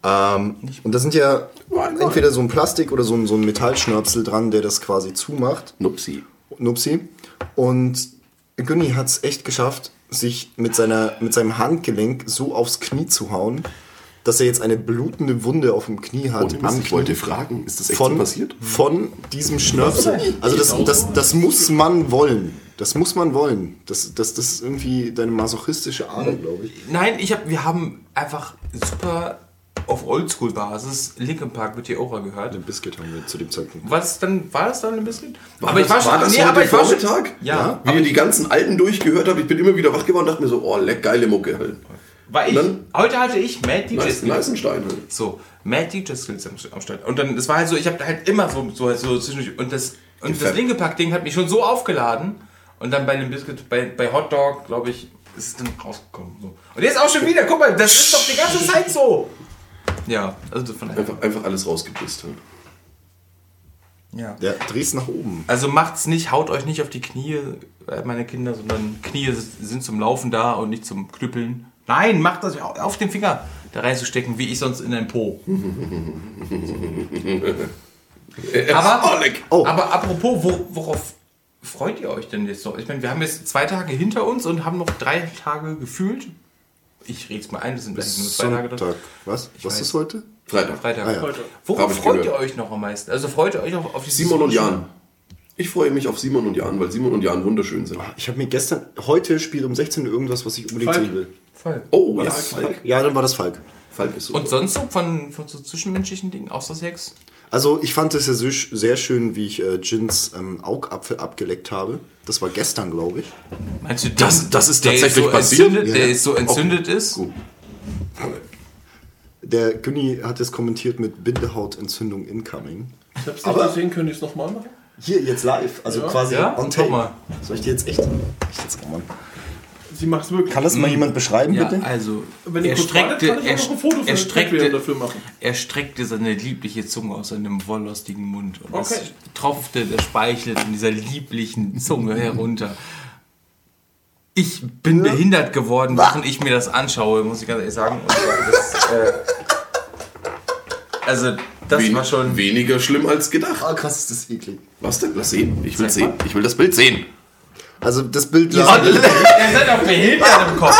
Ähm, und da sind ja Nein, nein. entweder so ein Plastik oder so ein, so ein Metallschnörpsel dran, der das quasi zumacht. Nupsi. Nupsi. Und Günni hat es echt geschafft, sich mit, seiner, mit seinem Handgelenk so aufs Knie zu hauen, dass er jetzt eine blutende Wunde auf dem Knie hat. Und am ich wollte fragen, ist das echt von, so passiert? Von diesem Schnörpsel. Also das, das, das muss man wollen. Das muss man wollen. Das, das, das ist irgendwie deine masochistische Ahnung, glaube ich. Nein, ich hab, wir haben einfach super auf Oldschool-Basis Linkin Park mit Theora gehört. Den Biscuit haben wir zu dem Zeitpunkt. War das dann, war das dann ein bisschen? War das, war das nee, aber ich war schon, Vormittag? Ja, Wie ihr die ganzen alten durchgehört habt, ich bin immer wieder wach geworden und dachte mir so, oh, leck, geile Mucke halt. War ich, dann- heute hatte ich Mad DJ Skills. nice und Stein halt. So, Mad DJ Skills am, am Start. Und dann, das war halt so, ich habe halt immer so, so, so zwischendurch, und das, und das Gefällt. linke Pack-Ding hat mich schon so aufgeladen. Und dann bei dem Biscuit, bei, bei Hot Dog, glaube ich, ist es dann rausgekommen. So. Und jetzt auch schon wieder, guck mal, das ist doch die ganze Zeit so. Ja, also von daher. Einfach, einfach alles rausgepisst halt. Ja. Ja, dreh's nach oben. Also macht's nicht, haut euch nicht auf die Knie, äh, meine Kinder, sondern Knie sind zum Laufen da und nicht zum Knüppeln. Nein, macht das auf den Finger da reinzustecken, wie ich sonst in den Po. aber, Oh, aber apropos, wo, worauf freut ihr euch denn jetzt so? Ich meine, wir haben jetzt zwei Tage hinter uns und haben noch drei Tage gefühlt. Ich rede es mal ein, das sind eigentlich nur zwei Tage. Sonntag. Was? Was weiß. ist heute? Freitag. Freitag. Ah, ja. Heute. Worauf ich freut ihr euch noch am meisten? Also freut ihr euch auf, auf die Simon und Jan. Ich freue mich auf Simon und Jan, weil Simon und Jan wunderschön sind. Ich habe mir gestern, heute spielt um 16 Uhr irgendwas, was ich unbedingt Falk. sehen will. Voll. Oh, ja, Das Falk. Ja, dann war das Falk. Falk ist super. Und sonst so von, von so zwischenmenschlichen Dingen, außer Sex? Also ich fand es ja sehr, schön, wie ich äh, Jins ähm, Augapfel abgeleckt habe. Das war gestern, glaube ich. Meinst du, Das- das ist der tatsächlich so passiert? Entzündet, Ja. Der ist so entzündet ist? Gut. Der Günni hat es kommentiert mit Bindehautentzündung incoming. Ich hab's nicht gesehen, könnt ihr es nochmal machen? Hier, jetzt live. Also Ja. quasi Ja? on tape. mal. Soll ich dir jetzt echt... echt jetzt, oh Mann. Sie macht's wirklich. Kann das mal jemand beschreiben, Ja, bitte? also Wenn er streckte, kann ich er, auch noch ein Foto er, für Patreon streckte, dafür machen. er streckte seine liebliche Zunge aus seinem wolllostigen Mund und Okay. es tropfte der Speichel von dieser lieblichen Zunge herunter. Ich bin behindert geworden, während ich mir das anschaue, muss ich ganz ehrlich sagen. Und das, äh, also das Wen- war schon... Weniger schlimm als gedacht. Ah, krass, ist das eklig. Was denn? Lass sehen. Ich will sehen. Ich will das Bild sehen. Also das Bild, Ihr seid, ihr seid auch behindert im Kopf.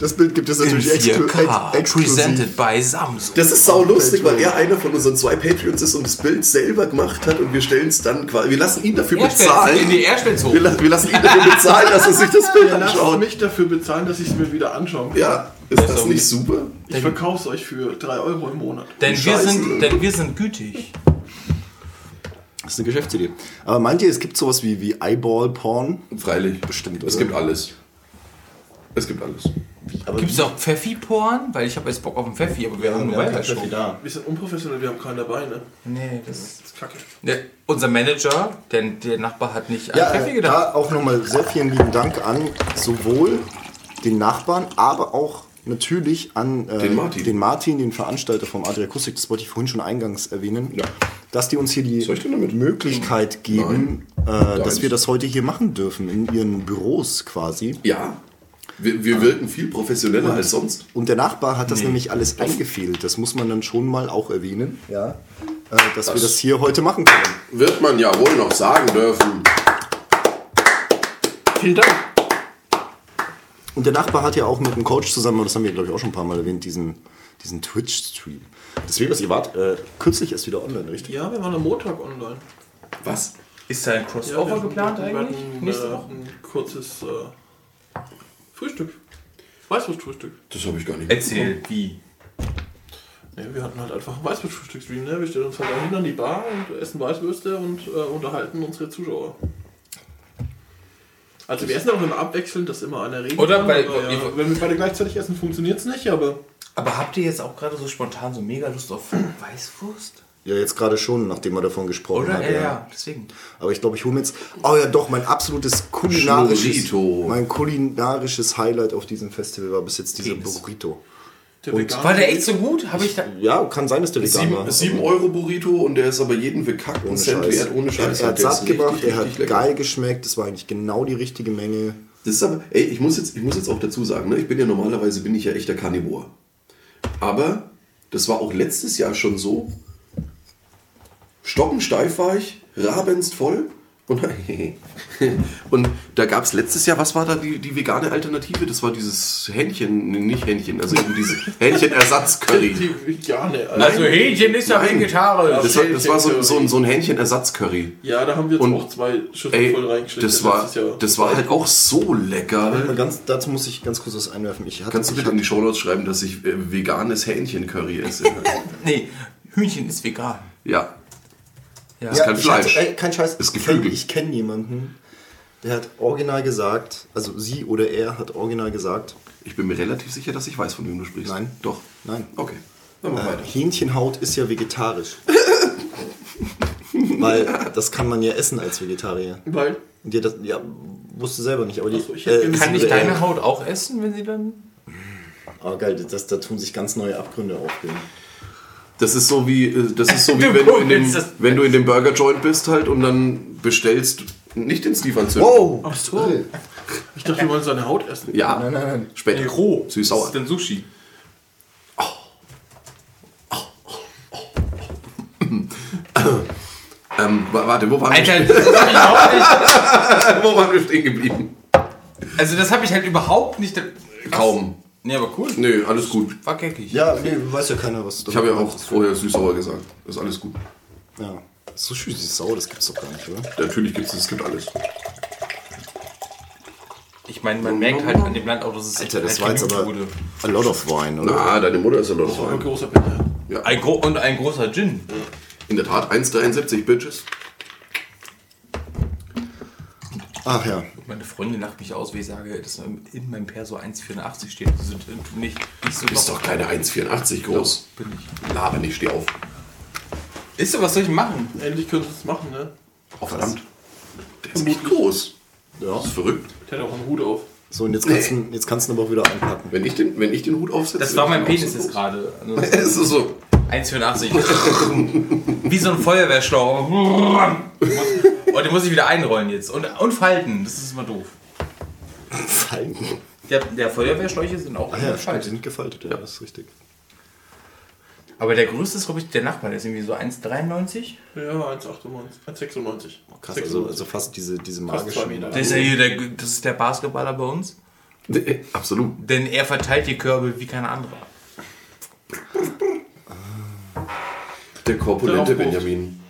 das Bild gibt es In natürlich exklu 4K, ex exklusiv. presented by Samsung. Das ist sau lustig, weil er einer von unseren zwei Patreons ist und das Bild selber gemacht hat und wir stellen es dann quasi, wir lassen ihn dafür bezahlen. Er stellt's hoch. Wir, la wir lassen ihn dafür bezahlen, dass er sich das Bild Ihr lasst anschaut. mich dafür bezahlen, dass ich es mir wieder anschaue. Ja, Ist das nicht super? Ich verkaufe euch für 3 Euro im Monat. Denn wir, sind, denn wir sind gütig. Das ist eine Geschäftsidee. Aber meint ihr, es gibt sowas wie, wie Eyeball-Porn? Freilich. Bestimmt, Es oder? gibt alles. Es gibt alles. Gibt es auch Pfeffi-Porn? Weil ich habe jetzt Bock auf einen Pfeffi, aber wir haben nur weiter schon. da. Wir sind unprofessionell, wir haben keinen dabei, ne? Nee, das Das ist kacke. Ja, unser Manager, denn der Nachbar hat nicht an Ja, Pfeffi äh, gedacht. da auch nochmal sehr vielen lieben Dank an sowohl den Nachbarn, aber auch natürlich an äh, Den Martin. den, Martin, den Veranstalter vom Adria Akustik, das wollte ich vorhin schon eingangs erwähnen, Ja. dass die uns hier die? Möglichkeit geben, äh, dass wir das heute hier machen dürfen, in ihren Büros quasi. Ja. Wir, wir wirken viel professioneller als sonst. Und der Nachbar hat das nämlich alles eingefehlt. Das muss man dann schon mal auch erwähnen, ja, äh, dass wir das hier heute machen können. Wird man ja wohl noch sagen dürfen. Vielen Dank. Und der Nachbar hat ja auch mit einem Coach zusammen, das haben wir glaube ich auch schon ein paar Mal erwähnt, diesen, diesen Twitch-Stream. Deswegen, was ihr wart, äh, kürzlich erst wieder online, richtig? Ja, wir waren am Montag online. Was? Ist da ein Ja, Crossover wir- geplant wir eigentlich? hatten, Nächste äh, Woche? Ein kurzes äh, Frühstück. Weißwurstfrühstück. Das habe ich gar nicht Erzähl, wie? Ne, wir hatten halt einfach ein Weißwurstfrühstück-Stream. Ne? Wir stellen uns halt dahin an die Bar und essen Weißwürste und äh, unterhalten unsere Zuschauer. Also wir essen auch immer abwechselnd, dass immer einer redet. Oder bei- aber, ja, wenn wir beide gleichzeitig essen, funktioniert es nicht, aber Aber habt ihr jetzt auch gerade so spontan so mega Lust auf Weißwurst? Ja, jetzt gerade schon, nachdem wir davon gesprochen Oder? haben. Ja, ja, deswegen. Aber ich glaube, ich hole mir jetzt. Oh ja, doch, mein absolutes kulinarisches, Burrito. mein kulinarisches Highlight auf diesem Festival war bis jetzt dieser Penis. Burrito. Der Und- War der echt so gut? Habe ich da. Ja, kann sein, dass der vegan war. 7, Euro Burrito und der ist aber jeden bekackten Ohne Cent Scheiß. wert, ohne Scheiß. Er hat Der ist satt gemacht, er hat lecker. geil geschmeckt, das war eigentlich genau die richtige Menge. Das ist aber, ey, ich muss jetzt, ich muss jetzt auch dazu sagen, ne, ich bin ja normalerweise bin ich ja echter Karnivor. Aber das war auch letztes Jahr schon so. Stockensteif war ich, rabenst voll. Und, und da gab es letztes Jahr, was war da die, die vegane Alternative? Das war dieses Hähnchen, nee, nicht Hähnchen, also eben diese Hähnchenersatz-Curry. Die vegane. Also Hähnchen ist ja vegetarisch. Das war, das war so, so, ein- so ein Hähnchenersatz-Curry. Ja, da haben wir jetzt Und- auch zwei Schüsseln Ey, voll reingeschnitten. das war, das war halt auch so lecker. Ganz, dazu muss ich ganz kurz was einwerfen. Ich hatte, Kannst du bitte in die Shownotes schreiben, dass ich äh, veganes Hähnchen-Curry esse? Nee, Hühnchen ist vegan. ja. Ja. Ist kein ich Fleisch. Hatte, ey, kein Scheiß. Ist ich kenn- Geflügel. Ich kenne jemanden, der hat original gesagt, also sie oder er hat original gesagt, Ich bin mir relativ sicher, dass ich weiß, von wem du sprichst. Nein. Doch. nein, Okay. Dann mach äh, weiter. Hähnchenhaut ist ja vegetarisch. Weil das kann man ja essen als Vegetarier. Weil, Und hat das, ja, wusste selber nicht, aber die. So, ich sie Kann ich deine Haut auch essen, wenn sie dann. Oh geil, das, da tun sich ganz neue Abgründe aufgehen. Das ist so wie, äh, das ist so wie Du wenn, du in dem, wenn du in dem Burger Joint bist halt und dann bestellst nicht den Steve anzünden. Ach so. ich dachte, wir wollen seine Haut essen. Ja. Nein, nein, nein. Später. roh. Süß-sauer. Das ist dann Sushi. Ähm, wa- warte, wo waren, Alter, wir, das hab ich überhaupt nicht. wo waren wir stehen geblieben? Also, das habe ich halt überhaupt nicht. Kaum. Nee, aber cool. Nö, alles gut. War geckig. Ja, nee, weiß ja keiner, was Ich habe ja auch vorher süß-sauer gesagt. Das ist alles gut. Ja. Sushi ist sauer, das gibt's doch gar nicht, oder? Natürlich gibt es, es gibt alles. Ich meine, man merkt halt an dem Land auch, dass es Alter, das halt war jetzt aber wurde. a lot of wine, oder? Na, deine Mutter ist ja noch Das war ein Wein. großer Penner. Ein gro und ein großer Gin. In der Tat 1,73 Bitches. Ach ja. Meine Freundin lacht mich aus, wie ich sage, dass in meinem Perso 1,84 steht. Das sind nicht, nicht so Bist doch keine 1,84 groß. Bin ich. Laber nicht, steh auf. Ist so, was soll ich machen? Endlich können sie es machen, ne? Oh, verdammt. Der ist echt groß. ja. Das ist verrückt. Der hat auch einen Hut auf. So, und jetzt kannst, du, jetzt kannst du ihn aber auch wieder einpacken. Wenn ich den, wenn ich den Hut aufsetze. Das war mein Penis jetzt gerade. Also Es ist so. 1,84. Wie so ein Feuerwehrschlauch. Und den muss ich wieder einrollen jetzt. Und, und falten. Das ist immer doof. Falten. Der, der Feuerwehrschläuche sind auch Ach ja, gefaltet. sind gefaltet, ja, das ist richtig. Aber der größte ist, glaube ich, der Nachbar. Der ist irgendwie so 1,93. Ja, 1,98. 1,96. Krass, also, also fast diese, diese magischen. Meter. Das ist ja hier der, das ist der Basketballer bei uns. Nee, absolut. Denn er verteilt die Körbe wie kein anderer. Der korpulente. Benjamin.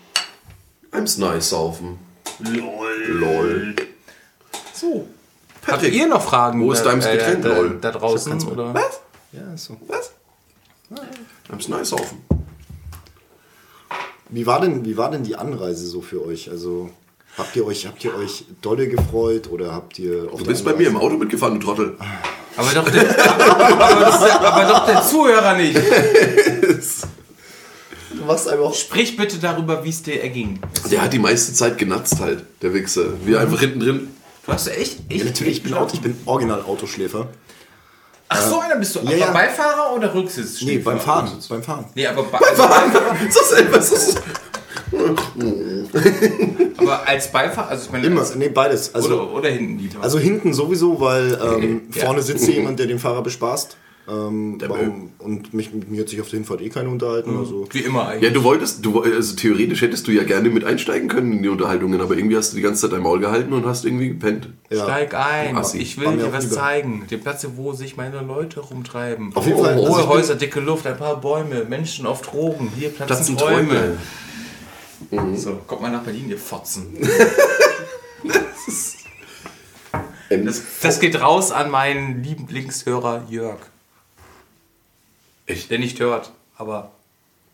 Eim's nice saufen. Lol. So. Habt Patrick, ihr noch Fragen? wo ist da, deins Getränk, da, lol? da draußen? Keins mehr. Oder? Was? Ja, so. Was? Hab's nice saufen. Wie war denn, wie war denn die Anreise so für euch? Also habt ihr euch, habt ihr euch dolle gefreut oder habt ihr auf Du bist bei mir im Auto mitgefahren, du Trottel. Aber doch der, aber, das, aber doch der Zuhörer nicht. Machst einfach. Sprich bitte darüber, wie es dir erging. Der hat die meiste Zeit genatzt halt, der Wichser. Wir einfach hinten drin. Du hast echt, echt Ja, natürlich, ich bin, Auto, ich bin original Autoschläfer. Ach so, einer bist du. Ja, aber ja. Beifahrer oder Rücksitz? Nee, beim Fahren. Beim Fahren. Nee, aber, bei, Ist das etwas? Das ist aber als Beifahrer, also ich meine, Immer, nee, beides. Also, oder, oder hinten die also hinten sowieso, weil ähm, Ja. vorne sitzt jemand, der den Fahrer bespaßt. Ähm, Der warum, und mich, mit mir hat sich auf der Hinfahrt eh keiner unterhalten. Also. wie immer Ja, eigentlich. du wolltest, du, also theoretisch hättest du ja gerne mit einsteigen können in die Unterhaltungen, aber irgendwie hast du die ganze Zeit dein Maul gehalten und hast irgendwie gepennt. Ja. Steig ein, Assi. ich will dir was lieber. zeigen. Den Platz, wo sich meine Leute rumtreiben. Auf jeden Fall, Hohe also Häuser, dicke Luft, ein paar Bäume, Menschen auf Drogen. Hier platzen Platzen Träume. Träume. So, kommt mal nach Berlin, ihr Fotzen. Ähm, Das, das geht raus an meinen Lieblingshörer Jörg. Echt? Der nicht hört, aber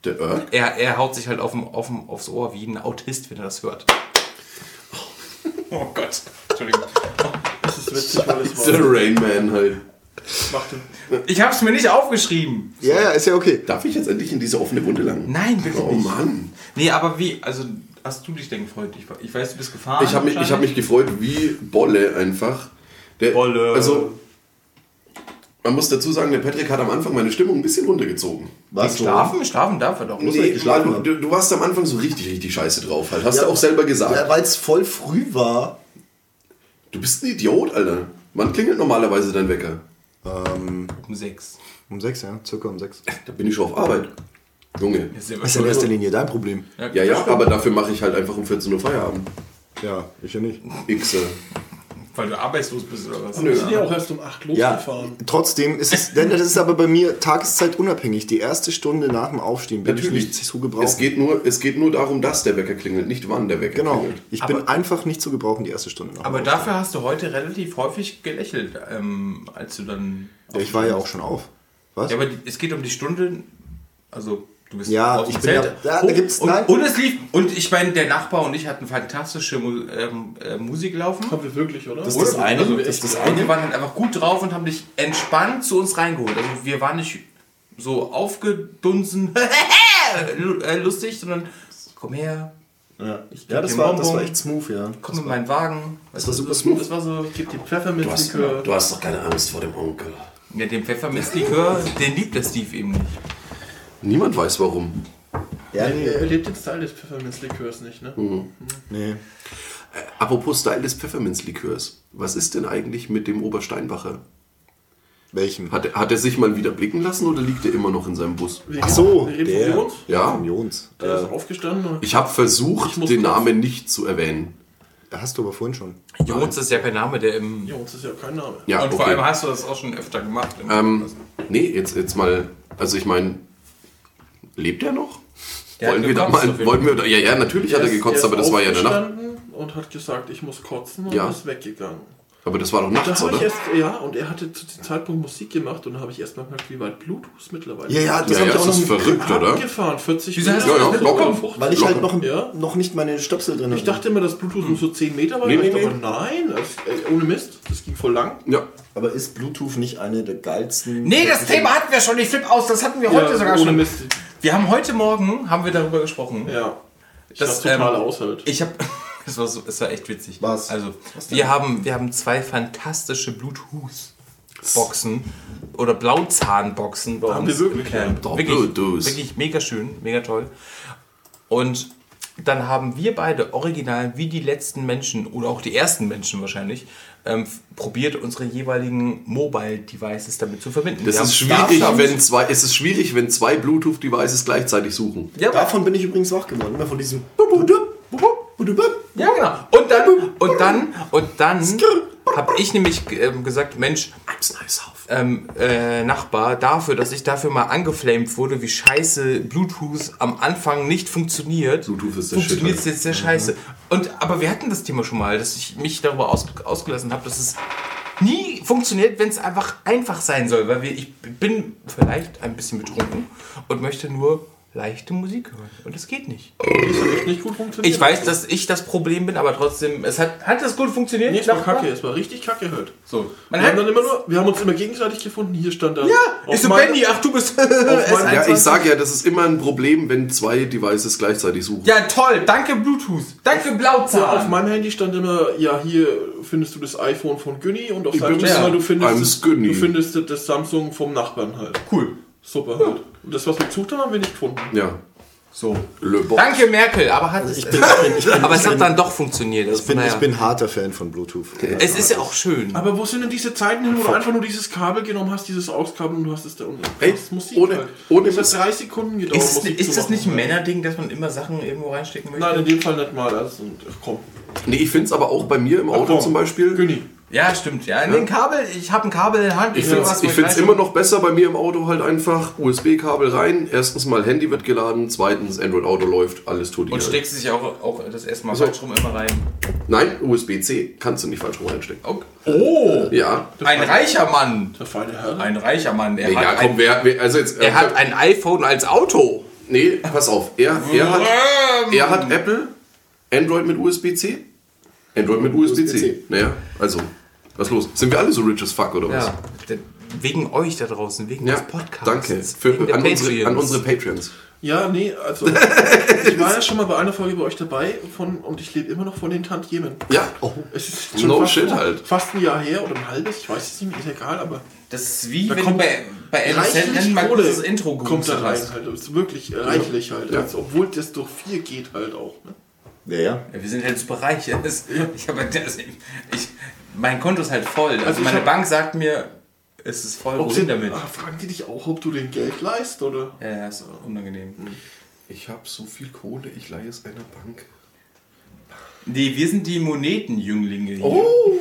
Der Erk? er, er haut sich halt auf, auf, aufs Ohr wie ein Autist, wenn er das hört. Oh Gott, Entschuldigung. Das ist witzig, weil es Der war. Rain Man halt. Ich hab's mir nicht aufgeschrieben. Ja, ja, ist ja okay. Darf ich jetzt endlich in diese offene Wunde lang? Nein, bitte Oh nicht. Mann. Nee, aber wie, also hast du dich denn gefreut? Ich, ich weiß, du bist gefahren. Ich habe mich, ich hab mich gefreut wie Bolle einfach. Der, Bolle. Also, man muss dazu sagen, der Patrick hat am Anfang meine Stimmung ein bisschen runtergezogen. Was Schlafen? Schlafen darf er doch. Muss Nee, geschlafen du, du, du warst am Anfang so richtig, richtig scheiße drauf halt. Hast Ja, du auch selber gesagt. Ja, weil es voll früh war. Du bist ein Idiot, Alter. Wann klingelt normalerweise dein Wecker? Um sechs. Um sechs, ja, circa um sechs. Da bin ich schon auf Arbeit. Junge. Das ist ja Das ist ja in erster Linie dein Problem. Ja, ja, aber dafür mache ich halt einfach um 14 Uhr Feierabend. Ja, ich ja nicht. Xe. Weil du arbeitslos bist oder was? Wir sind ja auch erst um 8 Ja, losgefahren. trotzdem ist es, denn das ist aber bei mir tageszeitunabhängig. Die erste Stunde nach dem Aufstehen bin Natürlich. ich nicht zu gebrauchen. Es geht, nur, es geht nur darum, dass der Wecker klingelt, nicht wann der Wecker genau. klingelt. Ich bin einfach nicht zu gebrauchen die erste Stunde nach dem Aber Aufstehen. dafür hast du heute relativ häufig gelächelt, ähm, als du dann. Ja, ich war ja auch schon auf. Was? Ja, aber es geht um die Stunde. Also, du bist Ja, auf dem ich bin ja- ja, da und, gibt's- und, nein. und es lief. Und ich meine, der Nachbar und ich hatten fantastische ähm, äh, Musik laufen. Haben wir wirklich, oder? Das ist das eine. Also, Das ist das Und wir waren halt einfach gut drauf und haben dich entspannt zu uns reingeholt. Also wir waren nicht so aufgedunsen, äh, lustig, sondern komm her, Ja, Ich ja das, war, das war echt smooth, ja. komm in meinen Wagen. Das war super smooth. Das war so, ich gebe die Du hast, Pfefferminzlikör. du hast doch keine Angst vor dem Onkel. Ja, den Pfefferminzlikör, den liebt der Steve eben nicht. Niemand weiß warum. Ja, Er nee. lebt den Style des Pfefferminzlikörs nicht, ne? nee. Apropos Style des Pfefferminzlikörs. Was ist denn eigentlich mit dem Obersteinbacher? Welchen? Hat, er- hat er sich mal wieder blicken lassen oder liegt er immer noch in seinem Bus? Wir Ach reden- so, wir reden der. von Jons. Ja. Von Jons. Der ist Äh, aufgestanden und Ich habe versucht, Ich muss den. Namen nicht zu erwähnen. hast du aber vorhin schon. Jons ist ja kein Name, der im. Jons ist ja kein Name. Ja, und vor allem hast du das auch schon öfter gemacht. Ähm, nee, jetzt, jetzt mal, also ich meine, lebt er noch? Der wollen wir da mal, wollen wir da, ja, ja, natürlich hat er gekotzt, ist aber das war ja danach. aufgestanden Und hat gesagt, ich muss kotzen und Ja. ist weggegangen. Aber das war doch Da nachts, habe ich oder? erst, ja, und er hatte zu dem Zeitpunkt Musik gemacht und da habe ich erst mal gemerkt, wie weit Bluetooth mittlerweile Ja, ja, das Ja, habe ja, das ist verrückt, oder? Abgefahren, 40 Wieso hast das Ja, locker? locker. Weil ich halt noch, Ja. noch nicht meine Stöpsel drin Ich dachte immer, dass Bluetooth nur so 10 Meter war. Nee, Nee, nee, aber nein, das, ey, ohne Mist, das ging voll lang. Ja. Aber ist Bluetooth nicht eine der geilsten... Nee, das Thema hatten wir schon. Ich flipp aus. Das hatten wir heute Ja, sogar ohne schon. Mist. Wir haben heute Morgen haben wir darüber gesprochen. Ja. Ich Das, das, total ähm, aushält. Ich habe, das war so, das war echt witzig. Was? Also Was wir haben, wir haben zwei fantastische Bluetooth-Boxen oder Blauzahnboxen bei Haben uns wir wirklich, im Camp. ja? Wirklich, Bluetooth. wirklich mega schön, mega toll. Und dann haben wir beide original wie die letzten Menschen oder auch die ersten Menschen wahrscheinlich ähm, probiert, unsere jeweiligen Mobile-Devices damit zu verbinden. Das ist schwierig, wenn zwei, es ist schwierig, wenn zwei Bluetooth-Devices gleichzeitig suchen. Ja, Davon bin ich übrigens wach geworden. Immer von diesem... Ja, genau. Und dann, und dann, und dann habe ich nämlich ähm, gesagt, Mensch, ähm, äh, Nachbar, dafür, dass ich dafür mal angeflamed wurde, wie scheiße Bluetooth am Anfang nicht funktioniert. Bluetooth ist der Mhm. Funktioniert es jetzt sehr scheiße. Und, aber wir hatten das Thema schon mal, dass ich mich darüber aus, ausgelassen habe, dass es nie funktioniert, wenn es einfach einfach sein soll. Weil wir, ich bin vielleicht ein bisschen betrunken und möchte nur leichte Musik hören. Und es geht nicht. Das hat echt nicht gut funktioniert. Ich weiß, dass ich das Problem bin, aber trotzdem, es hat, hat das gut funktioniert? Nee, es war kacke, es war richtig kacke halt. So. Man Wir hat, haben, dann immer nur, wir haben uns immer gegenseitig gefunden. Hier stand dann. ja, auf ich so, Benny, ach du bist Ja, ich S21. sage ja, das ist immer ein Problem, wenn zwei Devices gleichzeitig suchen. Ja, toll, danke Bluetooth, danke Ja, auf Blauzahn. meinem Handy stand immer, ja, hier findest du das iPhone von Günni und auf Ich seinem ja, du findest, das, du findest das- das Samsung vom Nachbarn halt. Cool. Super halt. Und das, was wir gesucht haben, haben wir nicht gefunden. Ja. So. Danke Merkel, aber hat Ich bin, ich bin, ich bin, aber es ich hat bin, dann doch funktioniert. Also ich bin, ich bin harter Fan von Bluetooth. es ist ja auch schön. Aber wo sind denn diese Zeiten hin, wo du einfach nur dieses Kabel genommen hast, dieses AUX-Kabel und du hast es da unten? Ey, Das Musik ohne- halt. ohne das Mist. hat drei Sekunden gedauert. Ist, es, Musik ist das nicht ein. Männerding, dass man immer Sachen irgendwo reinstecken möchte? Nein, in dem Fall nicht mal. Also, ach, komm. Nee, ich finde es aber auch bei mir im Auto komm. zum Beispiel. Günni. Ja, stimmt. Ja, in den Kabel, ich habe ein Kabel in der Hand. Ich finde es immer noch besser bei mir im Auto halt einfach USB-Kabel rein. Erstens mal Handy wird geladen, zweitens Android Auto läuft, alles tut Und steckst dich auch, auch das erste Mal So. falsch rum immer rein. Nein, USB-C kannst du nicht falsch rum reinstecken. Oh, Ja. ein reicher Mann. Der feine Herr. Ein reicher Mann. Er, Nee, hat, ja, komm, ein, wer, wer, also jetzt, er hat ein iPhone als Auto. Nee, pass auf. Er, er, hat, er hat Apple, Android mit USB-C. Android mit USB-C. USB-C. Naja, also, was los? Sind wir alle so rich as fuck oder was? Ja, wegen euch da draußen, wegen Ja, des Podcasts. danke. Für, an, unsere, Patreons. an unsere Patreons. Ja, nee, also ich war ja schon mal bei einer Folge bei euch dabei von, und ich lebe immer noch von den Tantiemen. Ja, Es ist No fast, shit halt. fast ein Jahr her oder ein halbes, ich weiß es nicht, mehr, ist egal, aber Das ist wie Da wenn kommt bei, bei MSN mal das Intro kommt da rein halt. Das ist wirklich reichlich halt. Ja. Also, obwohl das durch vier geht halt auch. Ne? Ja, ja. Ja, wir sind halt super reich. Das, ich habe das, ich, mein Konto ist halt voll. Also, Also meine hab- Bank sagt mir, es ist voll. Ob Wohin sie, damit? ah, fragen die dich auch, ob du den Geld leist oder? Ja, ja, ist unangenehm. ich habe so viel Kohle, ich leihe es einer Bank. Nee, wir sind die Monetenjünglinge hier. Oh.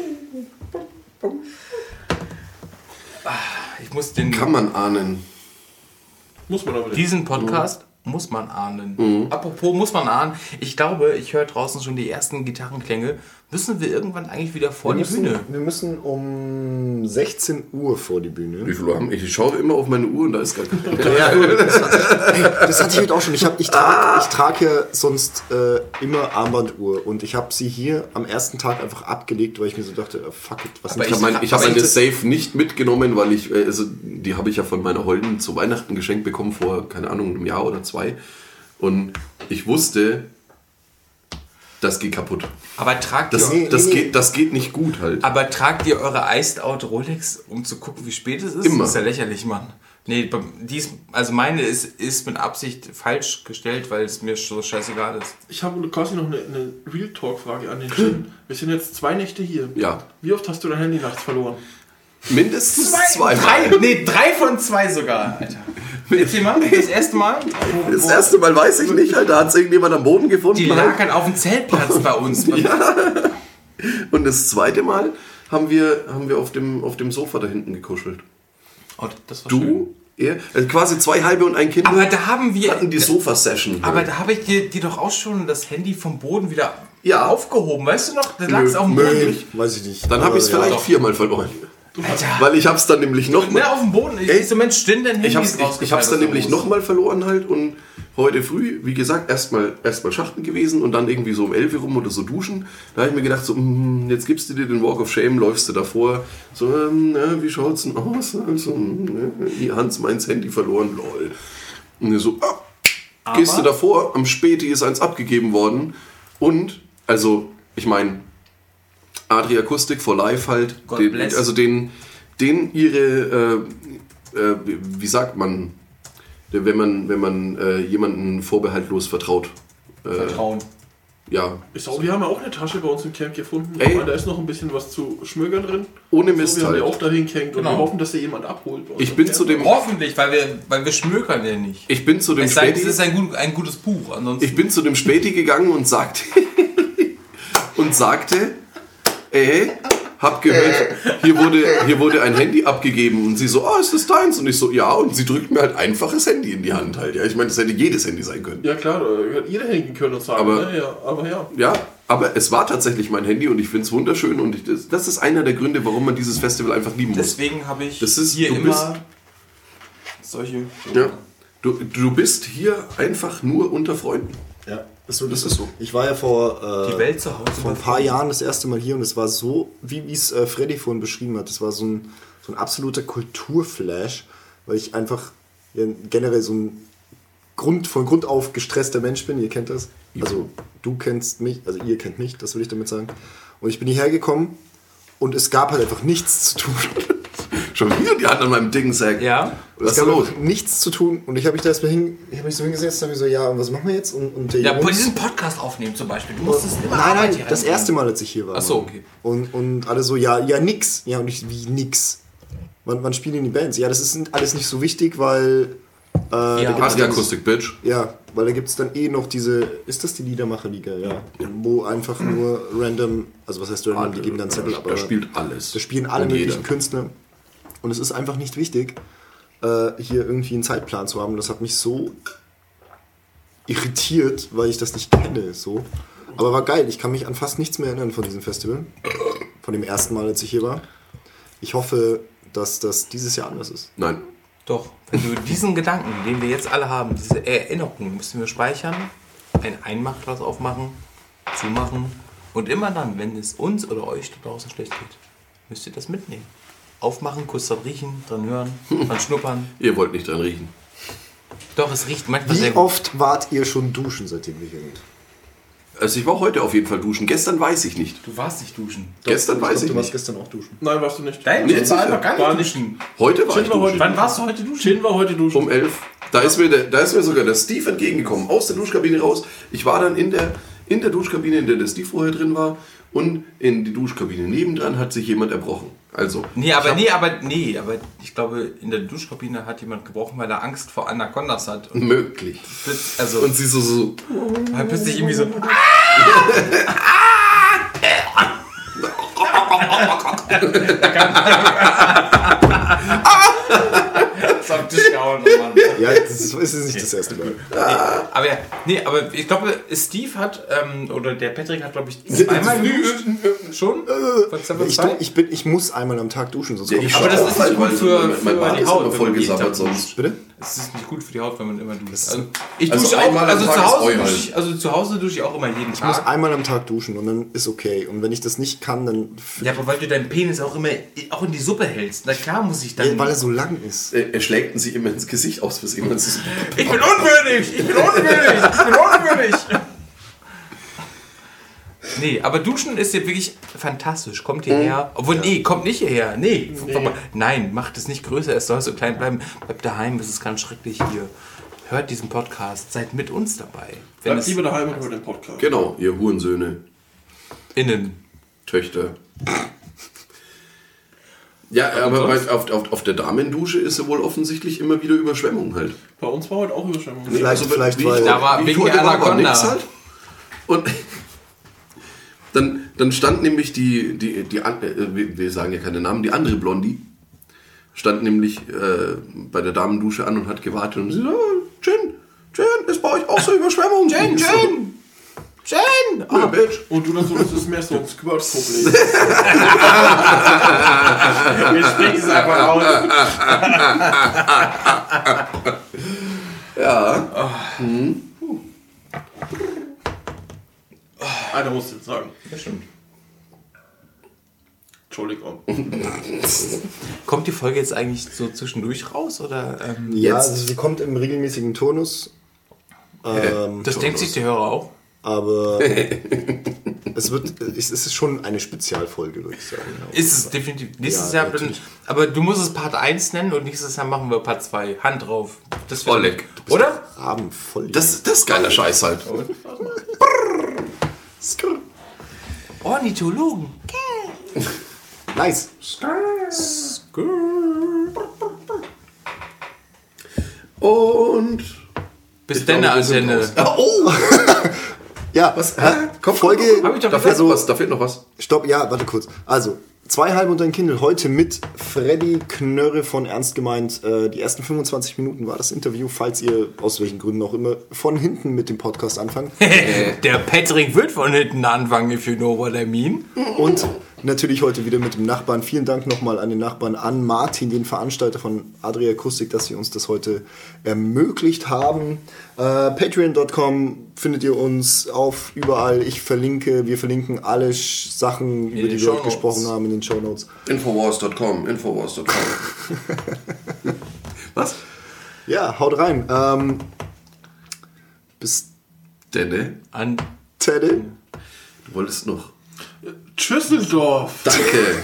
Ich muss den, Kann man ahnen. Muss man aber nicht. diesen Podcast muss man ahnen. Mhm. Apropos muss man ahnen, ich glaube, ich höre draußen schon die ersten Gitarrenklänge. Müssen wir irgendwann eigentlich wieder vor Wir die müssen, Bühne? wir müssen um 16 Uhr vor die Bühne. Wie viel Uhr haben Ich schaue immer auf meine Uhr und da ist gar keine. Das hatte ich heute auch schon. Ich, hab- ich trage ich trag ja sonst äh, immer Armbanduhr und ich habe sie hier am ersten Tag einfach abgelegt, weil ich mir so dachte, äh, fuck it, was Ich sind habe mein, ich hab was meine Safe nicht mitgenommen, weil ich, äh, also die habe ich ja von meiner Holden zu Weihnachten geschenkt bekommen vor, keine Ahnung, einem Jahr oder zwei. Und ich wusste, das geht kaputt. Aber tragt, Das, ihr, Nee, das, nee, geht, das geht nicht gut halt. aber tragt ihr eure Iced Out Rolex, um zu gucken, wie spät es ist? Immer. Das ist ja lächerlich, Mann. Nee, dies, also meine ist, ist mit Absicht falsch gestellt, weil es mir so scheißegal ist. Ich habe quasi noch eine, eine Real Talk-Frage an den Shin. Wir sind jetzt zwei Nächte hier. Ja. Wie oft hast du dein Handy nachts verloren? Mindestens zweimal. Drei, nee, drei von zwei sogar, Alter. Erzähl mal, das erste Mal. Wo, Das erste Mal weiß ich nicht, halt, da hat es irgendjemand am Boden gefunden. Die lag halt auf dem Zeltplatz bei uns. Und das zweite Mal haben wir, haben wir auf, dem, auf dem Sofa da hinten gekuschelt. Oh, das war schön. Du, er, also quasi zwei halbe und ein Kind Aber da haben wir. hatten die Sofa-Session. Aber halt. da habe ich dir, dir doch auch schon das Handy vom Boden wieder Ja. aufgehoben. Weißt du noch? Da lag es auf dem Boden. weiß ich nicht. Dann habe ich es Aber ja. vielleicht viermal verloren. Weil ich habe es dann nämlich noch Ne, mal, auf dem Boden. Ich, Ey, so Mensch, stehen Handy ich hab's, ich, ich hab's dann nämlich nochmal verloren halt und heute früh, wie gesagt, erstmal erstmal Schachten gewesen und dann irgendwie so um 11 Uhr rum oder so duschen. Da habe ich mir gedacht, so, mm, jetzt gibst du dir den Walk of Shame, läufst du davor. So, ähm, na, wie schaut's denn aus? Also, ne, die Hans meins Handy verloren, lol. Und so, ah, gehst du davor, am Späti ist eins abgegeben worden und, also, ich meine, Adri Akustik for Life halt, God den, bless. also den, den ihre, äh, äh, wie- sagt man, wenn man, wenn man äh, jemanden vorbehaltlos vertraut. Äh, Vertrauen. ja, Ist auch, wir haben ja auch eine Tasche bei uns im Camp gefunden. Ey. Aber da ist noch ein bisschen was zu schmögern drin. ohne So, Mist wir haben die halt. auch dahin gehängt und Genau. wir hoffen, dass sie jemand abholt. Ich im bin Camp. zu dem, Hoffentlich, weil wir, weil wir schmökern ja nicht. ich bin zu dem Es sei denn, es Späti, ist ein, gut, ein gutes Buch. Ansonsten ich bin zu dem Späti gegangen und sagte, und sagte, ey, hab gehört, hier wurde, hier wurde ein Handy abgegeben und sie so, oh, ist das deins? Und ich so, ja, und sie drückt mir halt einfach das Handy in die Hand halt. Ja, ich meine, das hätte jedes Handy sein können. Ja klar, jeder hängen können und sagen, Aber- ne? ja, aber ja. Ja, Aber es war tatsächlich mein Handy und ich finde es wunderschön und ich, das, das ist einer der Gründe, warum man dieses Festival einfach lieben muss. Deswegen habe ich Das ist- hier du immer solche. Ja. Du, du bist hier einfach nur unter Freunden. Ja, ist so, Das ist so. Ich war ja vor, äh, vor ein paar Jahren das erste Mal hier und es war so, wie wie es äh, Freddy vorhin beschrieben hat, das war so ein, so ein absoluter Kulturflash, weil ich einfach ja, generell so ein Grund, von Grund auf gestresster Mensch bin, ihr kennt das. Also du kennst mich, also ihr kennt mich, das will ich damit sagen. Und ich bin hierher gekommen und es gab halt einfach nichts zu tun. Schon wieder die Hand an meinem dicken Sack. Ja. Was ist da gab los? nichts zu tun und ich habe mich da erstmal hin, ich habe mich so hingesetzt und habe mir so, ja, und was machen wir jetzt? Und, und der Ja, Jungs- bei diesem Podcast aufnehmen zum Beispiel. Du musst es immer Nein, nein, hier das erste Mal, als ich hier war. Ach so, okay. Und, und alle so, ja, ja, nix. Ja, und ich, wie nix? Wann, wann spielen die Bands? Ja, das ist alles nicht so wichtig, weil. Äh, da Ja. Akustik, Bitch. Ja, weil da gibt es dann eh noch diese. Ist das die Liedermacherliga? Ja. Wo einfach nur random. Also, was heißt random? Die geben dann Zettel ab. Da spielt alles. Da spielen alle möglichen jeder. Künstler. Und es ist einfach nicht wichtig, äh, hier irgendwie einen Zeitplan zu haben. Das hat mich so irritiert, weil ich das nicht kenne. So. Aber war geil. Ich kann mich an fast nichts mehr erinnern von diesem Festival. Von dem ersten Mal, als ich hier war. Ich hoffe, dass das dieses Jahr anders ist. Nein. Doch, wenn du diesen Gedanken, den wir jetzt alle haben, diese Erinnerungen, müssen wir speichern, ein Einmachglas aufmachen, zumachen und immer dann, wenn es uns oder euch da draußen schlecht geht, müsst ihr das mitnehmen. Aufmachen, kurz dran riechen, dran hören, dran schnuppern. Ihr wollt nicht dran riechen. Doch, es riecht manchmal Wie sehr gut. oft wart ihr schon duschen, seitdem wir hier sind? Also ich war heute auf jeden Fall duschen. Gestern weiß ich nicht. Du warst nicht duschen. Gestern weiß ich du warst nicht. gestern auch duschen. Nein, warst du nicht. Nein, Nee, warst sicher. einfach gar nicht War nicht. duschen. Heute war Chin ich war duschen. Wann warst du heute duschen? Chin war heute duschen. Um elf. Da ist, mir der, da ist mir sogar der Steve entgegengekommen, aus der Duschkabine raus. Ich war dann in der, in der Duschkabine, in der der Steve vorher drin war. Und in die Duschkabine nebendran hat sich jemand erbrochen. Also, Nee, aber nee, aber nee, aber ich glaube, in der Duschkabine hat jemand gebrochen, weil er Angst vor Anacondas hat. Und möglich. also Und sie so, so weil plötzlich irgendwie so. Das auf den Tisch gehauen, Mann. Ja, das ist, nicht das erste Mal. Aber ja, nee, aber ich glaube, Steve hat, ähm, oder der Patrick hat, glaube ich, zweimal geduscht. Schon? Von zwei Ich, ich, bin, ich muss einmal am Tag duschen, sonst Ja, ich Aber das ist halt, nicht gut für- für Bad die Haut, voll sonst. Bitte? Es ist nicht gut für die Haut, wenn man immer duscht. ist- Also, ich Also dusche einmal auch, am also Tag zu Hause dusche ich, also zu Hause dusche ich auch immer jeden Ich muss Tag. einmal am Tag duschen und dann ist okay. Und wenn ich das nicht kann, dann. Ja, aber weil du deinen Penis auch immer auch in die Suppe hältst. Na klar muss ich dann. Ja, weil er so lang ist. Er, schlägt ihn sich immer ins Gesicht aus. Das ist- ich bin unwürdig! Ich bin unwürdig! Ich bin unwürdig! Nee, aber Duschen ist ja wirklich fantastisch. Kommt hierher. Obwohl, nee, kommt nicht hierher. Nee. Nein, macht es nicht größer. Es soll so klein bleiben. Bleibt daheim, es ist ganz schrecklich hier. Hört diesen Podcast, seid mit uns dabei. Wenn Bleibt lieber daheim und hört den Podcast. Genau, ihr Hurensöhne, innen. Töchter. Ja, aber bei, auf, auf, auf der Damendusche ist ja wohl offensichtlich immer wieder Überschwemmung halt. Bei uns war heute auch Überschwemmung. Vielleicht, vielleicht wie weil. Da war wegen war Anaconda. halt. Und dann, dann stand nämlich die, die, die an- äh, wir sagen ja keine Namen, die andere Blondie stand nämlich äh, bei der Damendusche an und hat gewartet und sie so, oh, Jen, Jen, ist bei euch auch so Überschwemmung? Jen, Ich so, Jen! Jen! Ja, Bitch. Und du dann so, das ist mehr so ein Squirt-Problem. Wir sprechen es einfach aus. Ja, Einer muss jetzt sagen. Das stimmt. Entschuldigung. Kommt die Folge jetzt eigentlich so zwischendurch raus? Oder, ähm, Ja, jetzt- also sie kommt im regelmäßigen Turnus. Ähm, das denkt sich der Hörer auch. aber es wird, es ist schon eine Spezialfolge, würde ich sagen. Ist es definitiv. Nächstes Ja, Jahr, bin, aber du musst es Part 1 nennen und nächstes Jahr machen wir Part 2. Hand drauf. Das Oleg. Oder? Abend voll. das, das ist geiler Scheiß halt. Ornithologen. nice. Und. Bis denn sind Antenne. Ah, oh! Ja, Was? Hä? Komm, Folge. Hab ich doch da fehlt noch was. Da fehlt noch was. Stopp, ja, warte kurz. Also, Zwei halbe unter den Kindle. Heute mit Freddy Knörre von Ernst gemeint. Äh, die ersten 25 Minuten war das Interview, falls ihr aus welchen Gründen auch immer von hinten mit dem Podcast anfangt. Der Patrick wird von hinten anfangen, if you know what I mean. Und natürlich heute wieder mit dem Nachbarn. Vielen Dank nochmal an den Nachbarn, an Martin, den Veranstalter von Adria Akustik, dass sie uns das heute ermöglicht haben. Äh, Patreon.com findet ihr uns auf überall. Ich verlinke, wir verlinken alle Sch- Sachen, über den die wir heute Shownotes. gesprochen haben, in den Show Notes. Infowars.com, Infowars.com. Was? Ja, haut rein. Ähm, bis Denne, An Teddy. du wolltest noch. Schüsseldorf. Danke.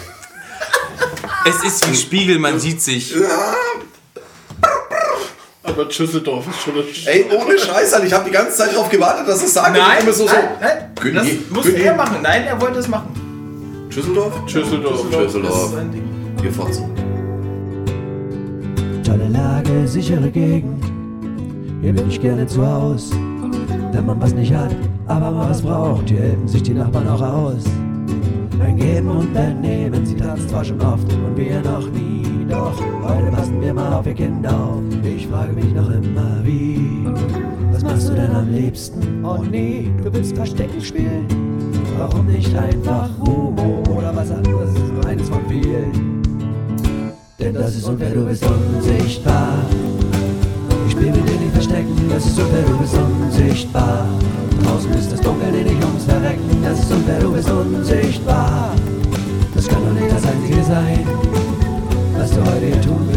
es ist wie Spiegel, man sieht sich. Aber Schüsseldorf ist schon das Ey, ohne Scheiß, Alter, ich habe die ganze Zeit darauf gewartet, dass es sagt. Nein, so, so. nein, nein. Das muss er machen. Nein, er wollte es machen. Schüsseldorf? Schüsseldorf. Das Schüsseldorf. ist sein Ding. Ihr so. Tolle Lage, sichere Gegend. Hier bin ich gerne zu Haus. Wenn man was nicht hat, aber mal was braucht, hier helfen sich die Nachbarn auch aus. Ein Geben und ein Nehmen, sie tanzt zwar schon oft und wir noch nie. Doch heute passen wir mal auf ihr Kind auf. Ich frage mich noch immer wie. Was machst du denn am liebsten? Oh nee, du willst Verstecken spielen. Warum nicht einfach Humo oder was anderes? Eines von vielen. Denn das ist unfair, du bist unsichtbar. Ich spiel mit dir nicht verstecken, das ist unfair, du bist unsichtbar. Das ist du bist unsichtbar. Das kann doch nicht das Einzige sein, was du heute hier tun willst.